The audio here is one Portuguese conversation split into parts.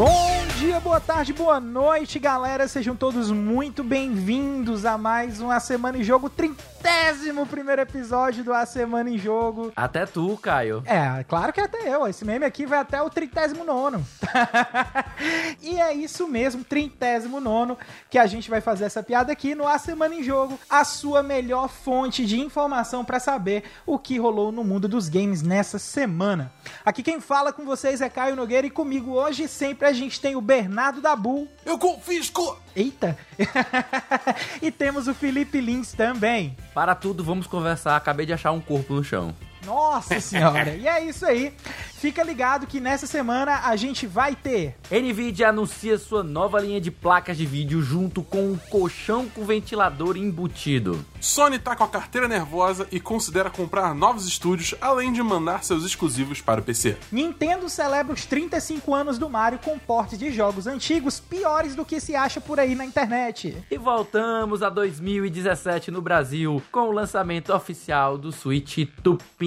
Bom dia, boa tarde, boa noite, galera. Sejam todos muito bem-vindos a mais uma Semana em Jogo, trintésimo primeiro episódio do A Semana em Jogo. Até tu, Caio. É, claro que até eu. Esse meme aqui vai até o trintésimo nono. e é isso mesmo, trintésimo nono, que a gente vai fazer essa piada aqui no A Semana em Jogo, a sua melhor fonte de informação para saber o que rolou no mundo dos games nessa semana. Aqui quem fala com vocês é Caio Nogueira e comigo hoje sempre a gente tem o Bernardo Dabu. Eu confisco! Eita! e temos o Felipe Lins também. Para tudo, vamos conversar. Acabei de achar um corpo no chão. Nossa senhora! e é isso aí. Fica ligado que nessa semana a gente vai ter. Nvidia anuncia sua nova linha de placas de vídeo junto com um colchão com ventilador embutido. Sony tá com a carteira nervosa e considera comprar novos estúdios, além de mandar seus exclusivos para o PC. Nintendo celebra os 35 anos do Mario com porte de jogos antigos piores do que se acha por aí na internet. E voltamos a 2017 no Brasil com o lançamento oficial do Switch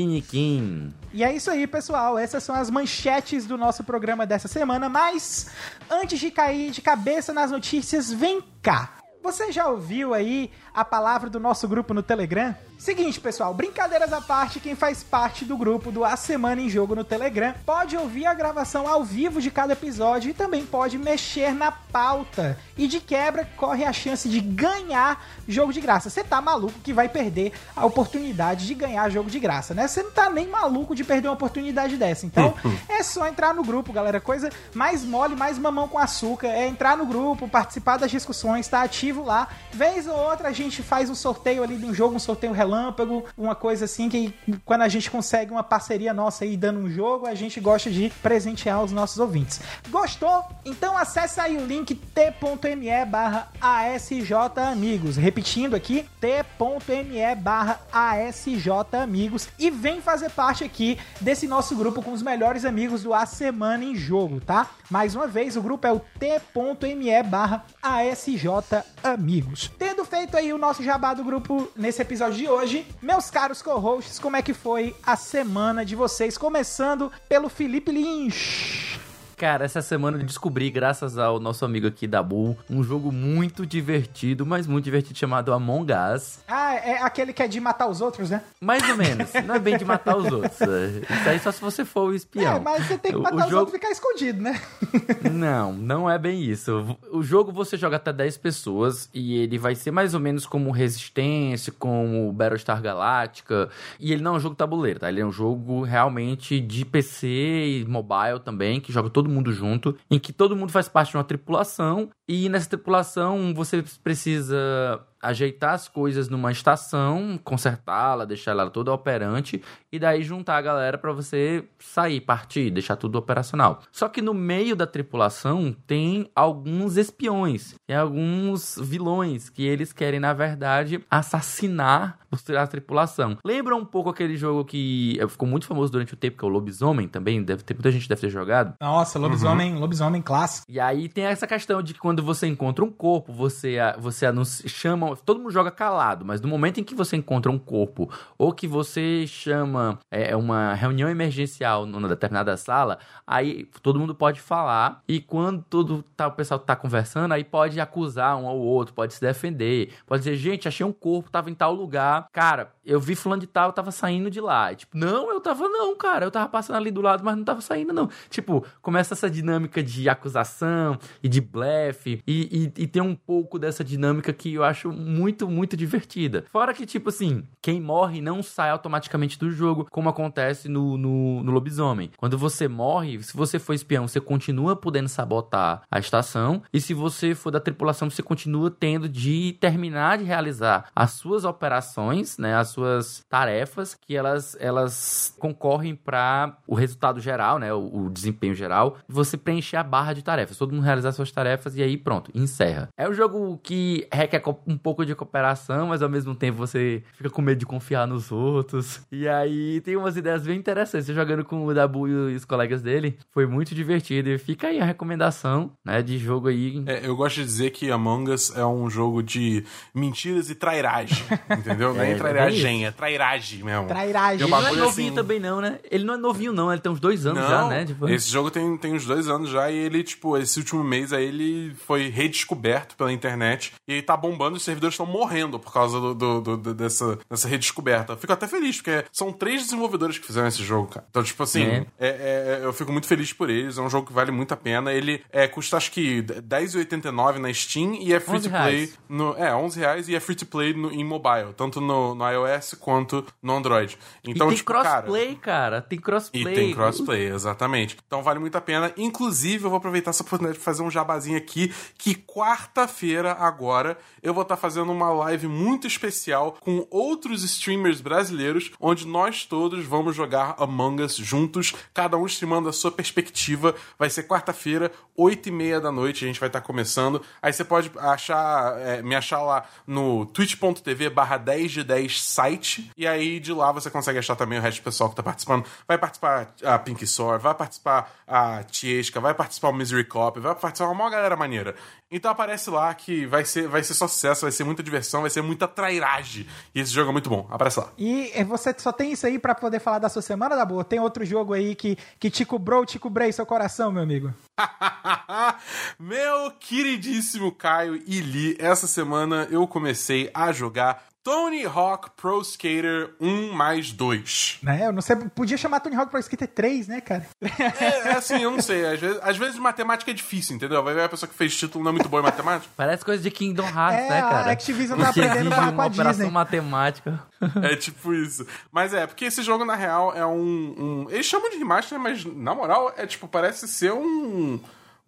Tupiniquim. E é isso aí, pessoal. Essas são as manchetes do nosso programa dessa semana. Mas antes de cair de cabeça nas notícias, vem cá. Você já ouviu aí a palavra do nosso grupo no Telegram? Seguinte, pessoal, brincadeiras à parte, quem faz parte do grupo do A Semana em Jogo no Telegram pode ouvir a gravação ao vivo de cada episódio e também pode mexer na pauta. E de quebra, corre a chance de ganhar jogo de graça. Você tá maluco que vai perder a oportunidade de ganhar jogo de graça, né? Você não tá nem maluco de perder uma oportunidade dessa. Então, é só entrar no grupo, galera. Coisa mais mole, mais mamão com açúcar. É entrar no grupo, participar das discussões, tá ativo lá. Vez ou outra a gente faz um sorteio ali de um jogo, um sorteio relâmpago, uma coisa assim que quando a gente consegue uma parceria nossa aí dando um jogo, a gente gosta de presentear os nossos ouvintes. Gostou? Então acesse aí o link t.me barra asjamigos. Repetindo aqui, t.me barra asjamigos e vem fazer parte aqui desse nosso grupo com os melhores amigos do A Semana em Jogo, tá? Mais uma vez, o grupo é o t.me barra asjamigos. Tendo feito aí o nosso jabá do grupo nesse episódio de hoje, meus caros co-hosts, como é que foi a semana de vocês? Começando pelo Felipe Lynch. Cara, essa semana eu descobri, graças ao nosso amigo aqui da Bull, um jogo muito divertido, mas muito divertido, chamado Among Us. Ah, é aquele que é de matar os outros, né? Mais ou menos. Não é bem de matar os outros. Isso aí só se você for o espião. É, mas você tem que matar o os jogo... outros e ficar escondido, né? Não, não é bem isso. O jogo você joga até 10 pessoas e ele vai ser mais ou menos como Resistência, como Battlestar Galactica. E ele não é um jogo tabuleiro, tá? Ele é um jogo realmente de PC e mobile também, que joga todo mundo junto, em que todo mundo faz parte de uma tripulação e nessa tripulação você precisa ajeitar as coisas numa estação, consertá-la, deixar ela toda operante e daí juntar a galera para você sair, partir, deixar tudo operacional. Só que no meio da tripulação tem alguns espiões, tem alguns vilões que eles querem na verdade assassinar a tripulação. Lembra um pouco aquele jogo que ficou muito famoso durante o tempo que é o Lobisomem, também deve ter muita gente deve ter jogado. Nossa, lobisomem, uhum. lobisomem clássico. E aí tem essa questão de que quando você encontra um corpo, você você anuncia, chama todo mundo joga calado, mas no momento em que você encontra um corpo ou que você chama é, uma reunião emergencial numa determinada sala, aí todo mundo pode falar e quando todo tá, o pessoal tá conversando, aí pode acusar um ao outro, pode se defender, pode dizer, gente, achei um corpo, tava em tal lugar, cara, eu vi fulano de tal, eu tava saindo de lá. E, tipo, não, eu tava não, cara, eu tava passando ali do lado, mas não tava saindo não. Tipo, começa essa dinâmica de acusação e de blefe e, e, e tem um pouco dessa dinâmica que eu acho muito, muito divertida. Fora que, tipo assim, quem morre não sai automaticamente do jogo, como acontece no, no, no lobisomem. Quando você morre, se você for espião, você continua podendo sabotar a estação, e se você for da tripulação, você continua tendo de terminar de realizar as suas operações, né, as suas tarefas, que elas, elas concorrem para o resultado geral, né, o, o desempenho geral, você preencher a barra de tarefas, todo mundo realizar suas tarefas, e aí aí pronto, encerra. É um jogo que requer um pouco de cooperação, mas ao mesmo tempo você fica com medo de confiar nos outros. E aí tem umas ideias bem interessantes. Você jogando com o Dabu e os colegas dele, foi muito divertido. E fica aí a recomendação, né, de jogo aí. É, eu gosto de dizer que Among Us é um jogo de mentiras e trairagem, entendeu? É, é trairagem, é trairagem mesmo. Trairagem. Ele não é novinho assim... também não, né? Ele não é novinho não, ele tem uns dois anos não, já, né? Tipo... Esse jogo tem, tem uns dois anos já e ele, tipo, esse último mês aí ele foi redescoberto pela internet e tá bombando, os servidores estão morrendo por causa do, do, do, dessa, dessa redescoberta. Eu fico até feliz, porque são três desenvolvedores que fizeram esse jogo, cara. Então, tipo assim, é. É, é, eu fico muito feliz por eles, é um jogo que vale muito a pena. Ele é, custa acho que R$10,89 na Steam e é free to play. No, é, 11 reais e é free to play no, em mobile, tanto no, no iOS quanto no Android. Então, e tem tipo, crossplay, cara, cara, tem crossplay. E tem crossplay, exatamente. Então vale muito a pena. Inclusive, eu vou aproveitar essa oportunidade de fazer um jabazinho aqui, que quarta-feira agora eu vou estar tá fazendo uma live muito especial com outros streamers brasileiros, onde nós todos vamos jogar Among Us juntos, cada um streamando a sua perspectiva. Vai ser quarta-feira, 8 e meia da noite, a gente vai estar tá começando. Aí você pode achar, é, me achar lá no twitch.tv barra 10 de 10 site, e aí de lá você consegue achar também o resto do pessoal que está participando. Vai participar a Pink Sword, vai participar a Tiesca, vai participar o Misery Cop, vai participar uma galera maneira. Então aparece lá que vai ser, vai ser só sucesso, vai ser muita diversão, vai ser muita trairagem. E esse jogo é muito bom. Aparece lá. E você só tem isso aí para poder falar da sua semana, da boa? Tem outro jogo aí que, que te cobrou, te cobrei seu coração, meu amigo? meu queridíssimo Caio e Li, essa semana eu comecei a jogar Tony Hawk Pro Skater 1 mais 2. Né? Eu não sei, podia chamar Tony Hawk Pro Skater 3, né, cara? É, é assim, eu não sei. Às vezes, às vezes matemática é difícil, entendeu? Vai ver a pessoa que fez título não é muito boa em matemática. Parece coisa de Kingdom Hearts, é, né, cara? A Activision tá aprendendo com a, com a Disney. matemática. É tipo isso. Mas é, porque esse jogo, na real, é um. um... Eles chamam de remaster, mas na moral, é tipo, parece ser um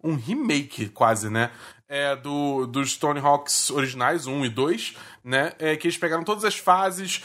um remake quase, né? É, do, dos Tony Hawks originais, 1 e 2, né? É, que eles pegaram todas as fases,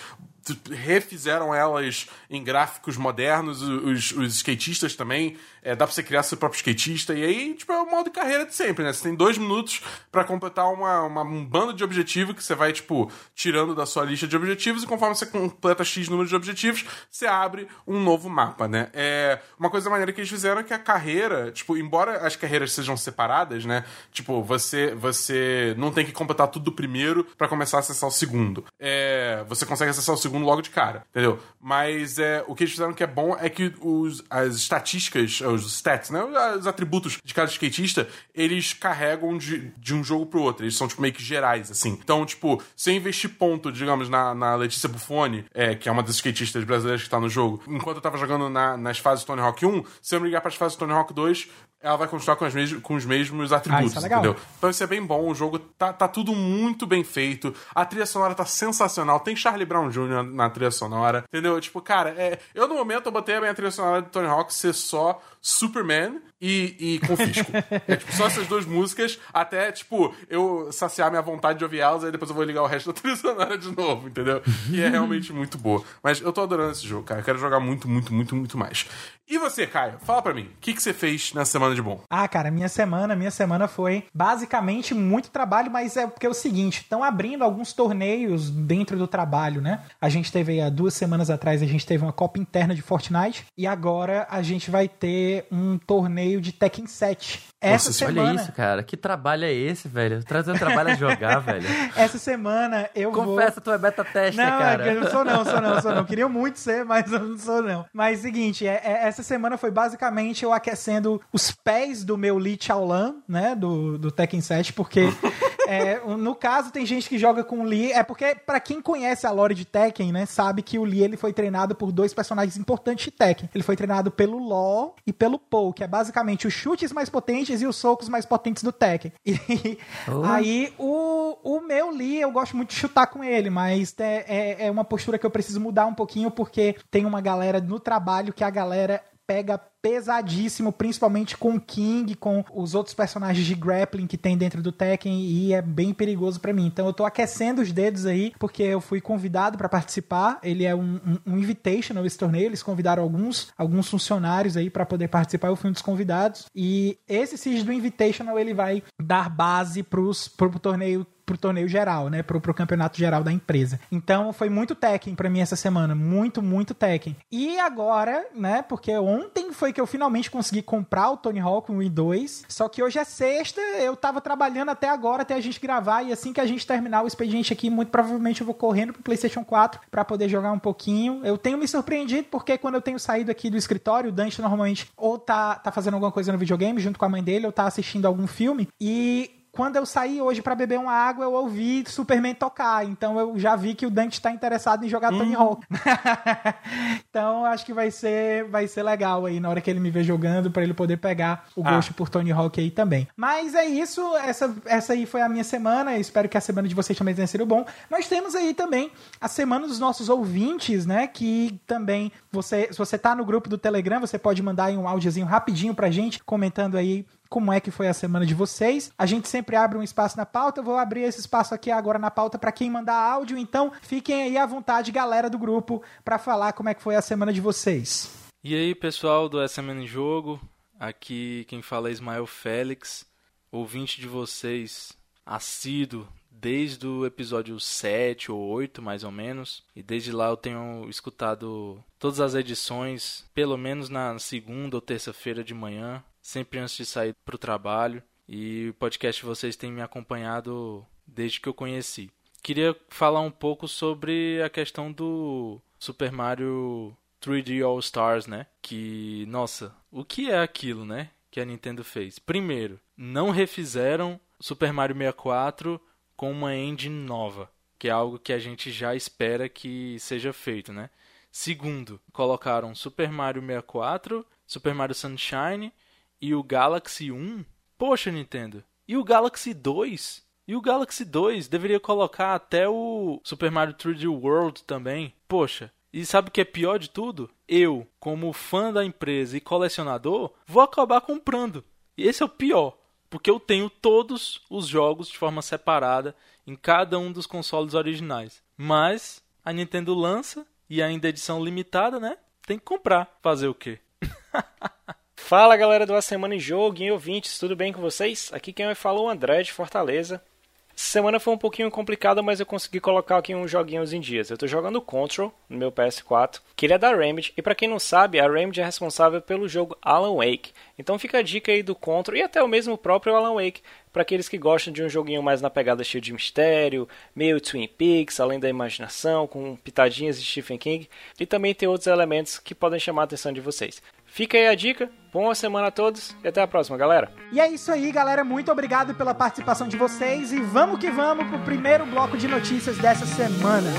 refizeram elas em gráficos modernos, os, os skatistas também é, dá pra você criar seu próprio skatista. E aí, tipo, é o modo de carreira de sempre, né? Você tem dois minutos para completar uma, uma, um bando de objetivos que você vai, tipo, tirando da sua lista de objetivos. E conforme você completa X número de objetivos, você abre um novo mapa, né? É, uma coisa maneira que eles fizeram é que a carreira, tipo, embora as carreiras sejam separadas, né? Tipo, você, você não tem que completar tudo do primeiro para começar a acessar o segundo. É, você consegue acessar o segundo logo de cara, entendeu? Mas é, o que eles fizeram que é bom é que os, as estatísticas, os stats, né? Os atributos de cada skatista, eles carregam de, de um jogo pro outro. Eles são, tipo, meio que gerais, assim. Então, tipo, se eu investir ponto, digamos, na, na Letícia Buffoni, é, que é uma das skatistas brasileiras que tá no jogo, enquanto eu tava jogando na, nas fases Tony Hawk 1, se eu me ligar pras fases Tony Hawk 2, ela vai continuar com, mes com os mesmos atributos, ah, é entendeu? Então isso é bem bom, o jogo tá, tá tudo muito bem feito, a trilha sonora tá sensacional, tem Charlie Brown Jr. na trilha sonora, entendeu? Tipo, cara, é, eu no momento eu botei a minha trilha sonora de Tony Hawk ser só Superman e, e Confisco. é tipo, só essas duas músicas, até, tipo, eu saciar minha vontade de ouvir elas, aí depois eu vou ligar o resto da trilha sonora de novo, entendeu? E é realmente muito boa. Mas eu tô adorando esse jogo, cara. Eu quero jogar muito, muito, muito, muito mais. E você, Caio? Fala pra mim, o que, que você fez na semana de bom? Ah, cara, minha semana, minha semana foi basicamente muito trabalho, mas é porque é o seguinte, estão abrindo alguns torneios dentro do trabalho, né? A gente teve há duas semanas atrás, a gente teve uma Copa Interna de Fortnite, e agora a gente vai ter um torneio de Tekken 7. Essa Nossa, semana... Olha isso, cara. Que trabalho é esse, velho? Trazendo trabalho a jogar, velho. Essa semana eu Confessa, vou... Confessa, tu é beta tester, não, cara. Não, eu não sou não, sou não, sou não. Queria muito ser, mas eu não sou não. Mas seguinte, é, é, essa semana foi basicamente eu aquecendo os pés do meu Lee Chaolan, né, do, do Tekken 7, porque é, no caso tem gente que joga com o Lee, é porque para quem conhece a lore de Tekken, né, sabe que o Lee ele foi treinado por dois personagens importantes de Tekken. Ele foi treinado pelo Law e pelo Paul, que é basicamente os chutes mais potentes e os socos mais potentes do Tekken. E oh. aí o, o meu Lee, eu gosto muito de chutar com ele, mas é, é, é uma postura que eu preciso mudar um pouquinho porque tem uma galera no trabalho que a galera pega pesadíssimo, principalmente com o King, com os outros personagens de grappling que tem dentro do Tekken e é bem perigoso para mim. Então eu tô aquecendo os dedos aí porque eu fui convidado para participar. Ele é um, um, um invitational esse torneio, eles convidaram alguns alguns funcionários aí para poder participar, eu fui um dos convidados. E esse Siege do Invitational ele vai dar base pros, pro torneio pro torneio geral, né? Pro, pro campeonato geral da empresa. Então foi muito Tekken para mim essa semana. Muito, muito Tekken. E agora, né? Porque ontem foi que eu finalmente consegui comprar o Tony Hawk 1 e 2. Só que hoje é sexta, eu tava trabalhando até agora, até a gente gravar. E assim que a gente terminar o expediente aqui, muito provavelmente eu vou correndo pro PlayStation 4 para poder jogar um pouquinho. Eu tenho me surpreendido porque quando eu tenho saído aqui do escritório, o Dante normalmente ou tá, tá fazendo alguma coisa no videogame junto com a mãe dele, ou tá assistindo algum filme. E quando eu saí hoje para beber uma água, eu ouvi Superman tocar. Então eu já vi que o Dante está interessado em jogar Tony uhum. Hawk. então acho que vai ser, vai ser legal aí na hora que ele me ver jogando para ele poder pegar o ah. gosto por Tony Hawk aí também. Mas é isso, essa, essa aí foi a minha semana. Eu espero que a semana de vocês também tenha sido bom. Nós temos aí também a semana dos nossos ouvintes, né? Que também você, se você tá no grupo do Telegram, você pode mandar aí um áudiozinho rapidinho pra gente comentando aí como é que foi a semana de vocês. A gente sempre abre um espaço na pauta, vou abrir esse espaço aqui agora na pauta para quem mandar áudio, então fiquem aí à vontade, galera do grupo, para falar como é que foi a semana de vocês. E aí, pessoal do SMN Jogo, aqui quem fala é Ismael Félix, ouvinte de vocês, assíduo desde o episódio 7 ou 8, mais ou menos. E desde lá eu tenho escutado todas as edições, pelo menos na segunda ou terça-feira de manhã sempre antes de sair para o trabalho. E o podcast vocês têm me acompanhado desde que eu conheci. Queria falar um pouco sobre a questão do Super Mario 3D All Stars, né? Que, nossa, o que é aquilo, né? Que a Nintendo fez. Primeiro, não refizeram Super Mario 64 com uma engine nova, que é algo que a gente já espera que seja feito, né? Segundo, colocaram Super Mario 64, Super Mario Sunshine e o Galaxy 1, poxa, Nintendo. E o Galaxy 2? E o Galaxy 2 deveria colocar até o Super Mario 3D World também. Poxa, e sabe o que é pior de tudo? Eu, como fã da empresa e colecionador, vou acabar comprando. E esse é o pior, porque eu tenho todos os jogos de forma separada em cada um dos consoles originais. Mas a Nintendo lança e ainda edição limitada, né? Tem que comprar. Fazer o quê? Fala galera do A Semana em Jogo e ouvintes, tudo bem com vocês? Aqui quem fala é o André de Fortaleza. Semana foi um pouquinho complicada, mas eu consegui colocar aqui uns joguinhos em dias. Eu estou jogando Control no meu PS4, que ele é da Remedy, e para quem não sabe, a Remedy é responsável pelo jogo Alan Wake. Então fica a dica aí do Control e até o mesmo próprio Alan Wake, para aqueles que gostam de um joguinho mais na pegada cheio de mistério, meio Twin Peaks, além da imaginação, com pitadinhas de Stephen King, e também tem outros elementos que podem chamar a atenção de vocês. Fica aí a dica, boa semana a todos e até a próxima, galera. E é isso aí, galera. Muito obrigado pela participação de vocês e vamos que vamos pro primeiro bloco de notícias dessa semana.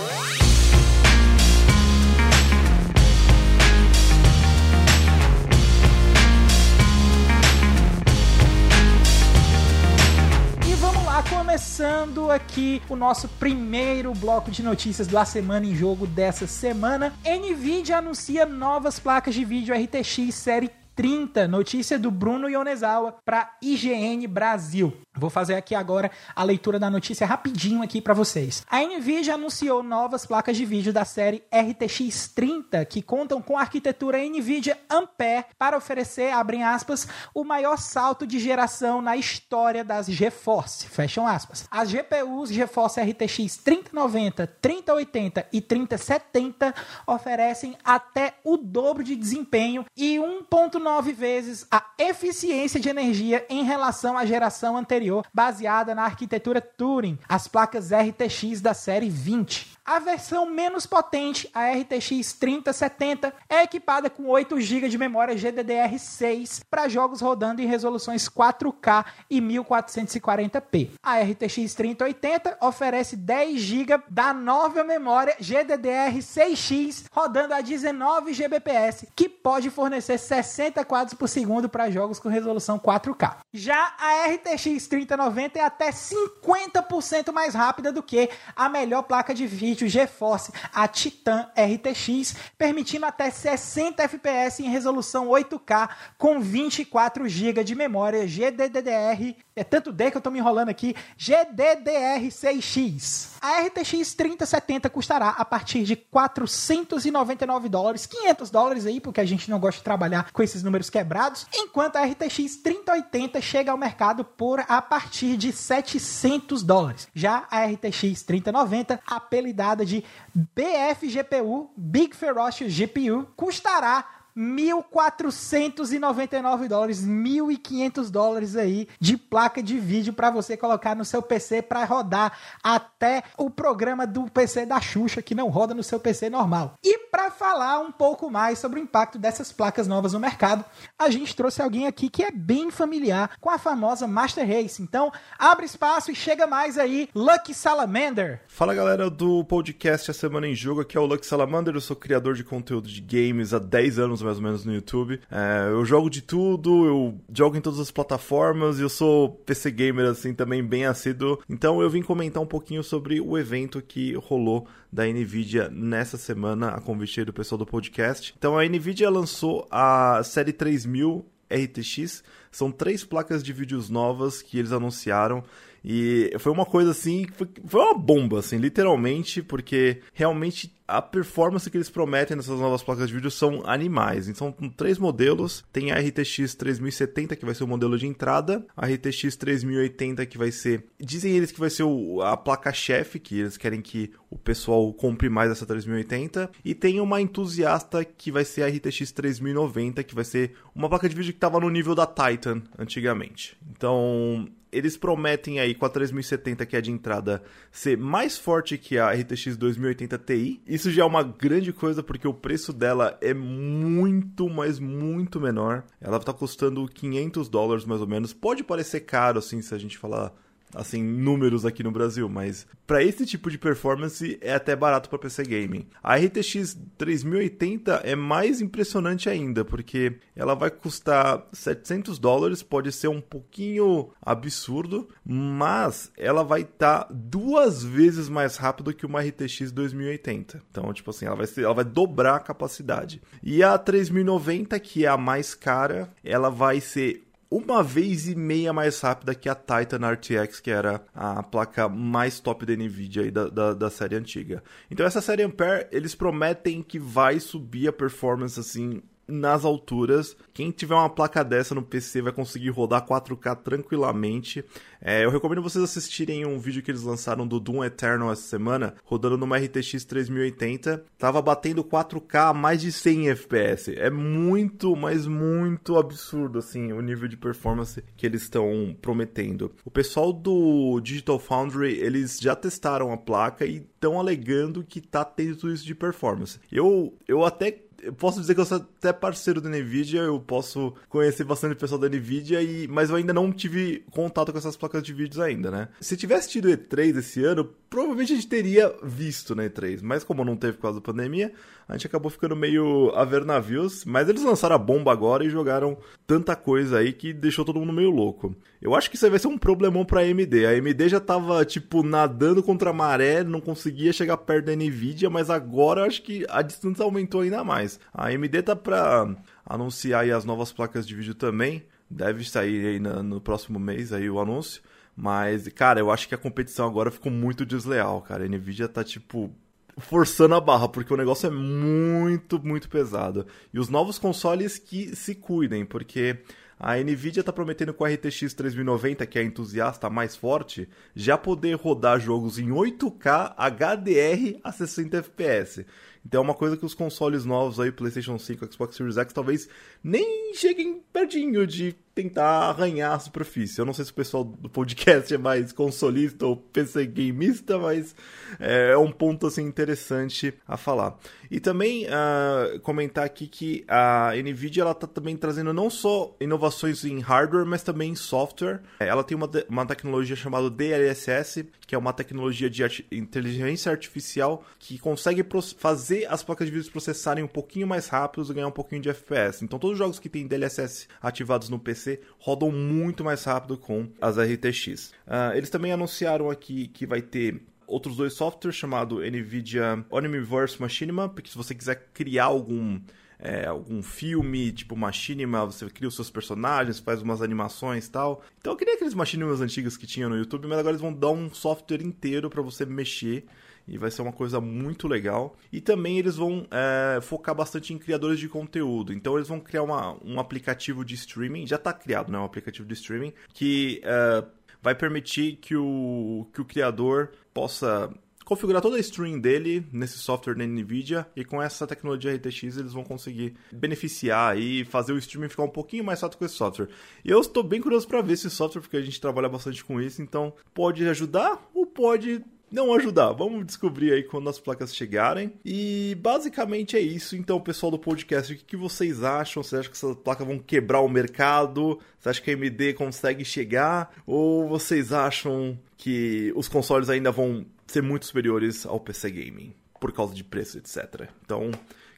Começando aqui o nosso primeiro bloco de notícias da Semana em Jogo dessa semana. Nvidia anuncia novas placas de vídeo RTX série 30, notícia do Bruno Yonezawa para IGN Brasil. Vou fazer aqui agora a leitura da notícia rapidinho aqui para vocês. A Nvidia anunciou novas placas de vídeo da série RTX 30 que contam com a arquitetura Nvidia Ampere para oferecer, abrem aspas, o maior salto de geração na história das GeForce, fecham aspas. As GPUs GeForce RTX 3090, 3080 e 3070 oferecem até o dobro de desempenho e 1.9 vezes a eficiência de energia em relação à geração anterior, baseada na arquitetura Turing, as placas RTX da série 20. A versão menos potente, a RTX 3070, é equipada com 8 GB de memória GDDR6 para jogos rodando em resoluções 4K e 1440p. A RTX 3080 oferece 10 GB da nova memória GDDR6X rodando a 19 Gbps, que pode fornecer 60 quadros por segundo para jogos com resolução 4K. Já a RTX 3090 é até 50% mais rápida do que a melhor placa de vídeo vídeo GeForce, a Titan RTX, permitindo até 60 FPS em resolução 8K com 24 GB de memória GDDR. É tanto D que eu tô me enrolando aqui. GDDR6X. A RTX 3070 custará a partir de 499 dólares, 500 dólares aí, porque a gente não gosta de trabalhar com esses números quebrados, enquanto a RTX 3080 chega ao mercado por a partir de 700 dólares. Já a RTX 3090, apelidada de BFGPU, Big Ferocious GPU, custará 1.499 dólares, 1.500 dólares aí de placa de vídeo para você colocar no seu PC para rodar até o programa do PC da Xuxa que não roda no seu PC normal. E para falar um pouco mais sobre o impacto dessas placas novas no mercado, a gente trouxe alguém aqui que é bem familiar com a famosa Master Race. Então, abre espaço e chega mais aí, Lucky Salamander. Fala galera do podcast A Semana em Jogo, aqui é o Lucky Salamander, eu sou criador de conteúdo de games há 10 anos mais ou menos no YouTube. É, eu jogo de tudo, eu jogo em todas as plataformas eu sou PC gamer assim também bem assíduo. Então eu vim comentar um pouquinho sobre o evento que rolou da Nvidia nessa semana, a convite do pessoal do podcast. Então a Nvidia lançou a série 3000 RTX, são três placas de vídeos novas que eles anunciaram e foi uma coisa assim, foi uma bomba, assim, literalmente, porque realmente a performance que eles prometem nessas novas placas de vídeo são animais. Então, são três modelos. Tem a RTX 3070, que vai ser o modelo de entrada, a RTX 3080, que vai ser. Dizem eles que vai ser o, a placa-chefe, que eles querem que o pessoal compre mais essa 3080. E tem uma entusiasta que vai ser a RTX 3090, que vai ser uma placa de vídeo que estava no nível da Titan antigamente. Então, eles prometem aí com a 3070 que é de entrada ser mais forte que a RTX 2080 Ti. Isso já é uma grande coisa porque o preço dela é muito, mas muito menor. Ela tá custando 500 dólares mais ou menos. Pode parecer caro assim se a gente falar assim, números aqui no Brasil, mas para esse tipo de performance é até barato para PC gaming. A RTX 3080 é mais impressionante ainda, porque ela vai custar 700 dólares, pode ser um pouquinho absurdo, mas ela vai estar tá duas vezes mais rápido que uma RTX 2080. Então, tipo assim, ela vai, ser, ela vai dobrar a capacidade. E a 3090, que é a mais cara, ela vai ser uma vez e meia mais rápida que a Titan RTX, que era a placa mais top da Nvidia aí da, da, da, série antiga. Então essa série Ampere, eles prometem que vai subir a performance assim nas alturas. Quem tiver uma placa dessa no PC vai conseguir rodar 4K tranquilamente. É, eu recomendo vocês assistirem um vídeo que eles lançaram do Doom Eternal essa semana, rodando numa RTX 3080. Tava batendo 4K a mais de 100 FPS. É muito, mas muito absurdo assim o nível de performance que eles estão prometendo. O pessoal do Digital Foundry, eles já testaram a placa e estão alegando que tá tendo isso de performance. Eu, eu até eu posso dizer que eu sou até parceiro da Nvidia, eu posso conhecer bastante o pessoal da Nvidia, e, mas eu ainda não tive contato com essas placas de vídeos ainda, né? Se tivesse tido E3 esse ano, provavelmente a gente teria visto na E3, mas como não teve por causa da pandemia, a gente acabou ficando meio a ver navios, mas eles lançaram a bomba agora e jogaram tanta coisa aí que deixou todo mundo meio louco. Eu acho que isso aí vai ser um problemão pra AMD. A AMD já tava, tipo, nadando contra a maré, não conseguia chegar perto da Nvidia, mas agora acho que a distância aumentou ainda mais. A AMD tá pra anunciar aí as novas placas de vídeo também. Deve sair aí no próximo mês aí o anúncio. Mas, cara, eu acho que a competição agora ficou muito desleal, cara. A Nvidia tá, tipo, forçando a barra, porque o negócio é muito, muito pesado. E os novos consoles que se cuidem, porque a Nvidia está prometendo com a RTX 3090, que é a entusiasta mais forte, já poder rodar jogos em 8K HDR a 60 FPS. Então é uma coisa que os consoles novos aí, PlayStation 5, Xbox Series X, talvez nem cheguem pertinho de tentar arranhar a superfície. Eu não sei se o pessoal do podcast é mais consolista ou PC gamista, mas é, é um ponto assim interessante a falar. E também uh, comentar aqui que a Nvidia ela tá também trazendo não só inovações em hardware, mas também em software. Ela tem uma, uma tecnologia chamada DLSS, que é uma tecnologia de inteligência artificial que consegue fazer as placas de vídeo processarem um pouquinho mais rápidos e ganhar um pouquinho de FPS. Então todos os jogos que têm DLSS ativados no PC PC rodam muito mais rápido com as RTX. Uh, ah, eles também anunciaram aqui que vai ter outros dois softwares chamado NVIDIA Omniverse Machinima, porque se você quiser criar algum é, algum filme, tipo Machinima, você cria os seus personagens, faz umas animações e tal. Então eu queria aqueles Machinimas antigos que tinha no YouTube, mas agora eles vão dar um software inteiro para você mexer e vai ser uma coisa muito legal. E também eles vão é, focar bastante em criadores de conteúdo. Então eles vão criar uma, um aplicativo de streaming, já está criado, né? Um aplicativo de streaming que é, vai permitir que o, que o criador possa configurar toda a stream dele nesse software da NVIDIA e com essa tecnologia RTX eles vão conseguir beneficiar e fazer o streaming ficar um pouquinho mais fácil com esse software. E eu estou bem curioso para ver esse software porque a gente trabalha bastante com isso, então pode ajudar ou pode não ajudar. Vamos descobrir aí quando as placas chegarem. E basicamente é isso. Então, pessoal do podcast, o que vocês acham? Você acha que essas placas vão quebrar o mercado? Você acha que a AMD consegue chegar? Ou vocês acham que os consoles ainda vão ser muito superiores ao PC gaming por causa de preço, etc. Então,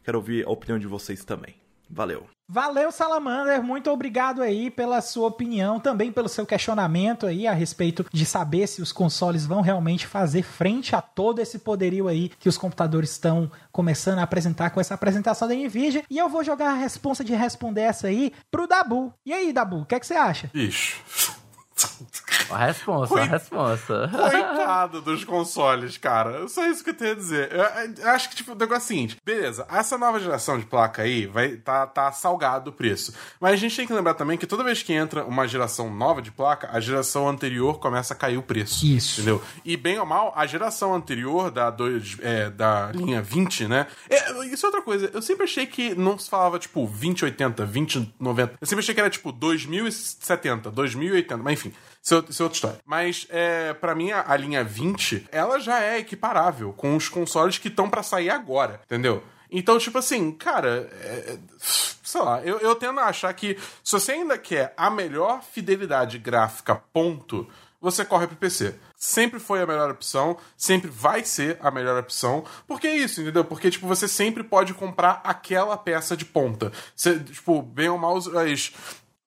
quero ouvir a opinião de vocês também. Valeu. Valeu, Salamander. Muito obrigado aí pela sua opinião, também pelo seu questionamento aí a respeito de saber se os consoles vão realmente fazer frente a todo esse poderio aí que os computadores estão começando a apresentar com essa apresentação da Nvidia. E eu vou jogar a responsa de responder essa aí pro Dabu. E aí, Dabu, o que, é que você acha? Ixi. A resposta, a resposta. Coitado dos consoles, cara. Só isso que eu tenho a dizer. Eu, eu acho que, tipo, o negócio é o seguinte: beleza, essa nova geração de placa aí vai tá, tá salgado o preço. Mas a gente tem que lembrar também que toda vez que entra uma geração nova de placa, a geração anterior começa a cair o preço. Isso. Entendeu? E bem ou mal, a geração anterior da, dois, é, da linha 20, né? É, isso é outra coisa. Eu sempre achei que não se falava, tipo, 2080, 2090. Eu sempre achei que era, tipo, 2070, 2080. Mas enfim. Isso, é isso é outra história. Mas, é, para mim, a, a, linha 20, ela já é equiparável com os consoles que estão para sair agora, entendeu? Então, tipo assim, cara, é, sei lá, eu, eu tendo a achar que se você ainda quer a melhor fidelidade gráfica, ponto, você corre pro PC. Sempre foi a melhor opção, sempre vai ser a melhor opção. Porque é isso, entendeu? Porque, tipo, você sempre pode comprar aquela peça de ponta. Você, tipo, bem ou mal, as,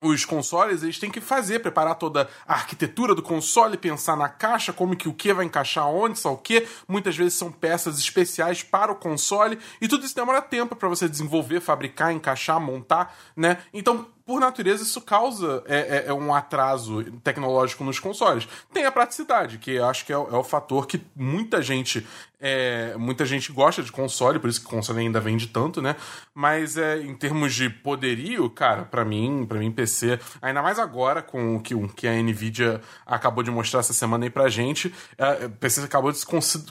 os consoles eles têm que fazer, preparar toda a arquitetura do console, pensar na caixa, como que o que vai encaixar onde, só o que. Muitas vezes são peças especiais para o console e tudo isso demora tempo para você desenvolver, fabricar, encaixar, montar, né? Então por natureza, isso causa é, é, é, um atraso tecnológico nos consoles. Tem a praticidade, que acho que é, é, o fator que muita gente é, muita gente gosta de console, por isso que console ainda vende tanto, né? Mas é, em termos de poderio, cara, para mim, para mim PC, ainda mais agora com o que, o que a Nvidia acabou de mostrar essa semana aí pra gente, é, PC acabou de se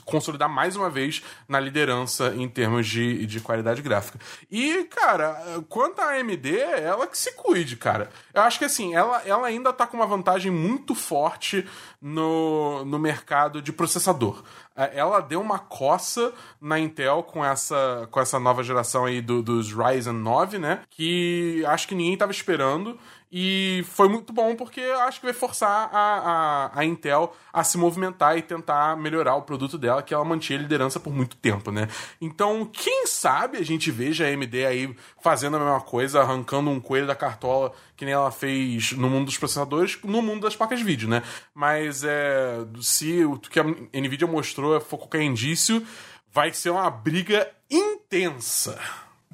consolidar mais uma vez na liderança em termos de, de qualidade gráfica. E, cara, quanto à AMD, ela que se cuide, cara. Eu acho que assim, ela, ela ainda tá com uma vantagem muito forte no, no mercado de processador. É, ela deu uma coça na Intel com essa, com essa nova geração aí do, dos Ryzen 9, né? Que acho que ninguém tava esperando. E foi muito bom porque acho que vai forçar a, a, a, Intel a se movimentar e tentar melhorar o produto dela, que ela mantinha a liderança por muito tempo, né? Então, quem sabe a gente veja a AMD aí fazendo a mesma coisa, arrancando um coelho da cartola que nem ela fez no mundo dos processadores, no mundo das placas vídeo, né? Mas é, se o que a Nvidia mostrou for qualquer indício, vai ser uma briga intensa.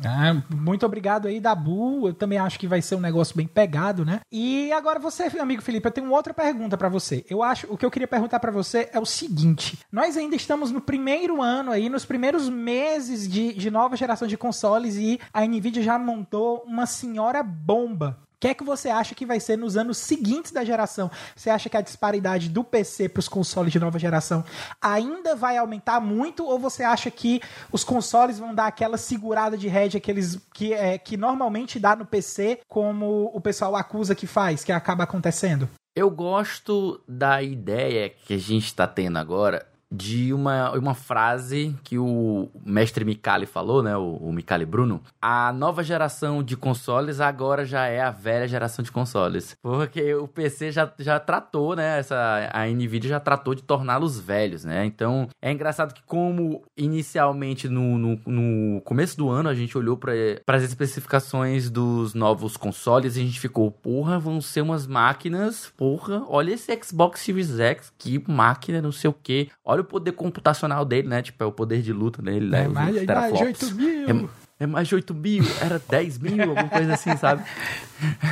Ah, muito obrigado aí, Dabu. Eu também acho que vai ser um negócio bem pegado, né? E agora você, amigo Felipe, eu tenho outra pergunta para você. Eu acho, o que eu queria perguntar para você é o seguinte: nós ainda estamos no primeiro ano aí, nos primeiros meses de, de nova geração de consoles e a Nvidia já montou uma senhora bomba que é que você acha que vai ser nos anos seguintes da geração? Você acha que a disparidade do PC para os consoles de nova geração ainda vai aumentar muito? Ou você acha que os consoles vão dar aquela segurada de rédea que, eles, que, é, que normalmente dá no PC, como o pessoal acusa que faz, que acaba acontecendo? Eu gosto da ideia que a gente está tendo agora de uma, uma frase que o mestre Mikali falou, né? O, o Mikali Bruno. A nova geração de consoles agora já é a velha geração de consoles. Porque o PC já, já tratou, né? Essa, a Nvidia já tratou de torná-los velhos, né? Então é engraçado que, como inicialmente no, no, no começo do ano a gente olhou para as especificações dos novos consoles e a gente ficou, porra, vão ser umas máquinas, porra, olha esse Xbox Series X, que máquina, não sei o que. Olha o poder computacional dele, né? Tipo, é o poder de luta dele, né? É mais, mais de teraflops. 8 mil. É, é mais de 8 mil, era 10 mil, alguma coisa assim, sabe?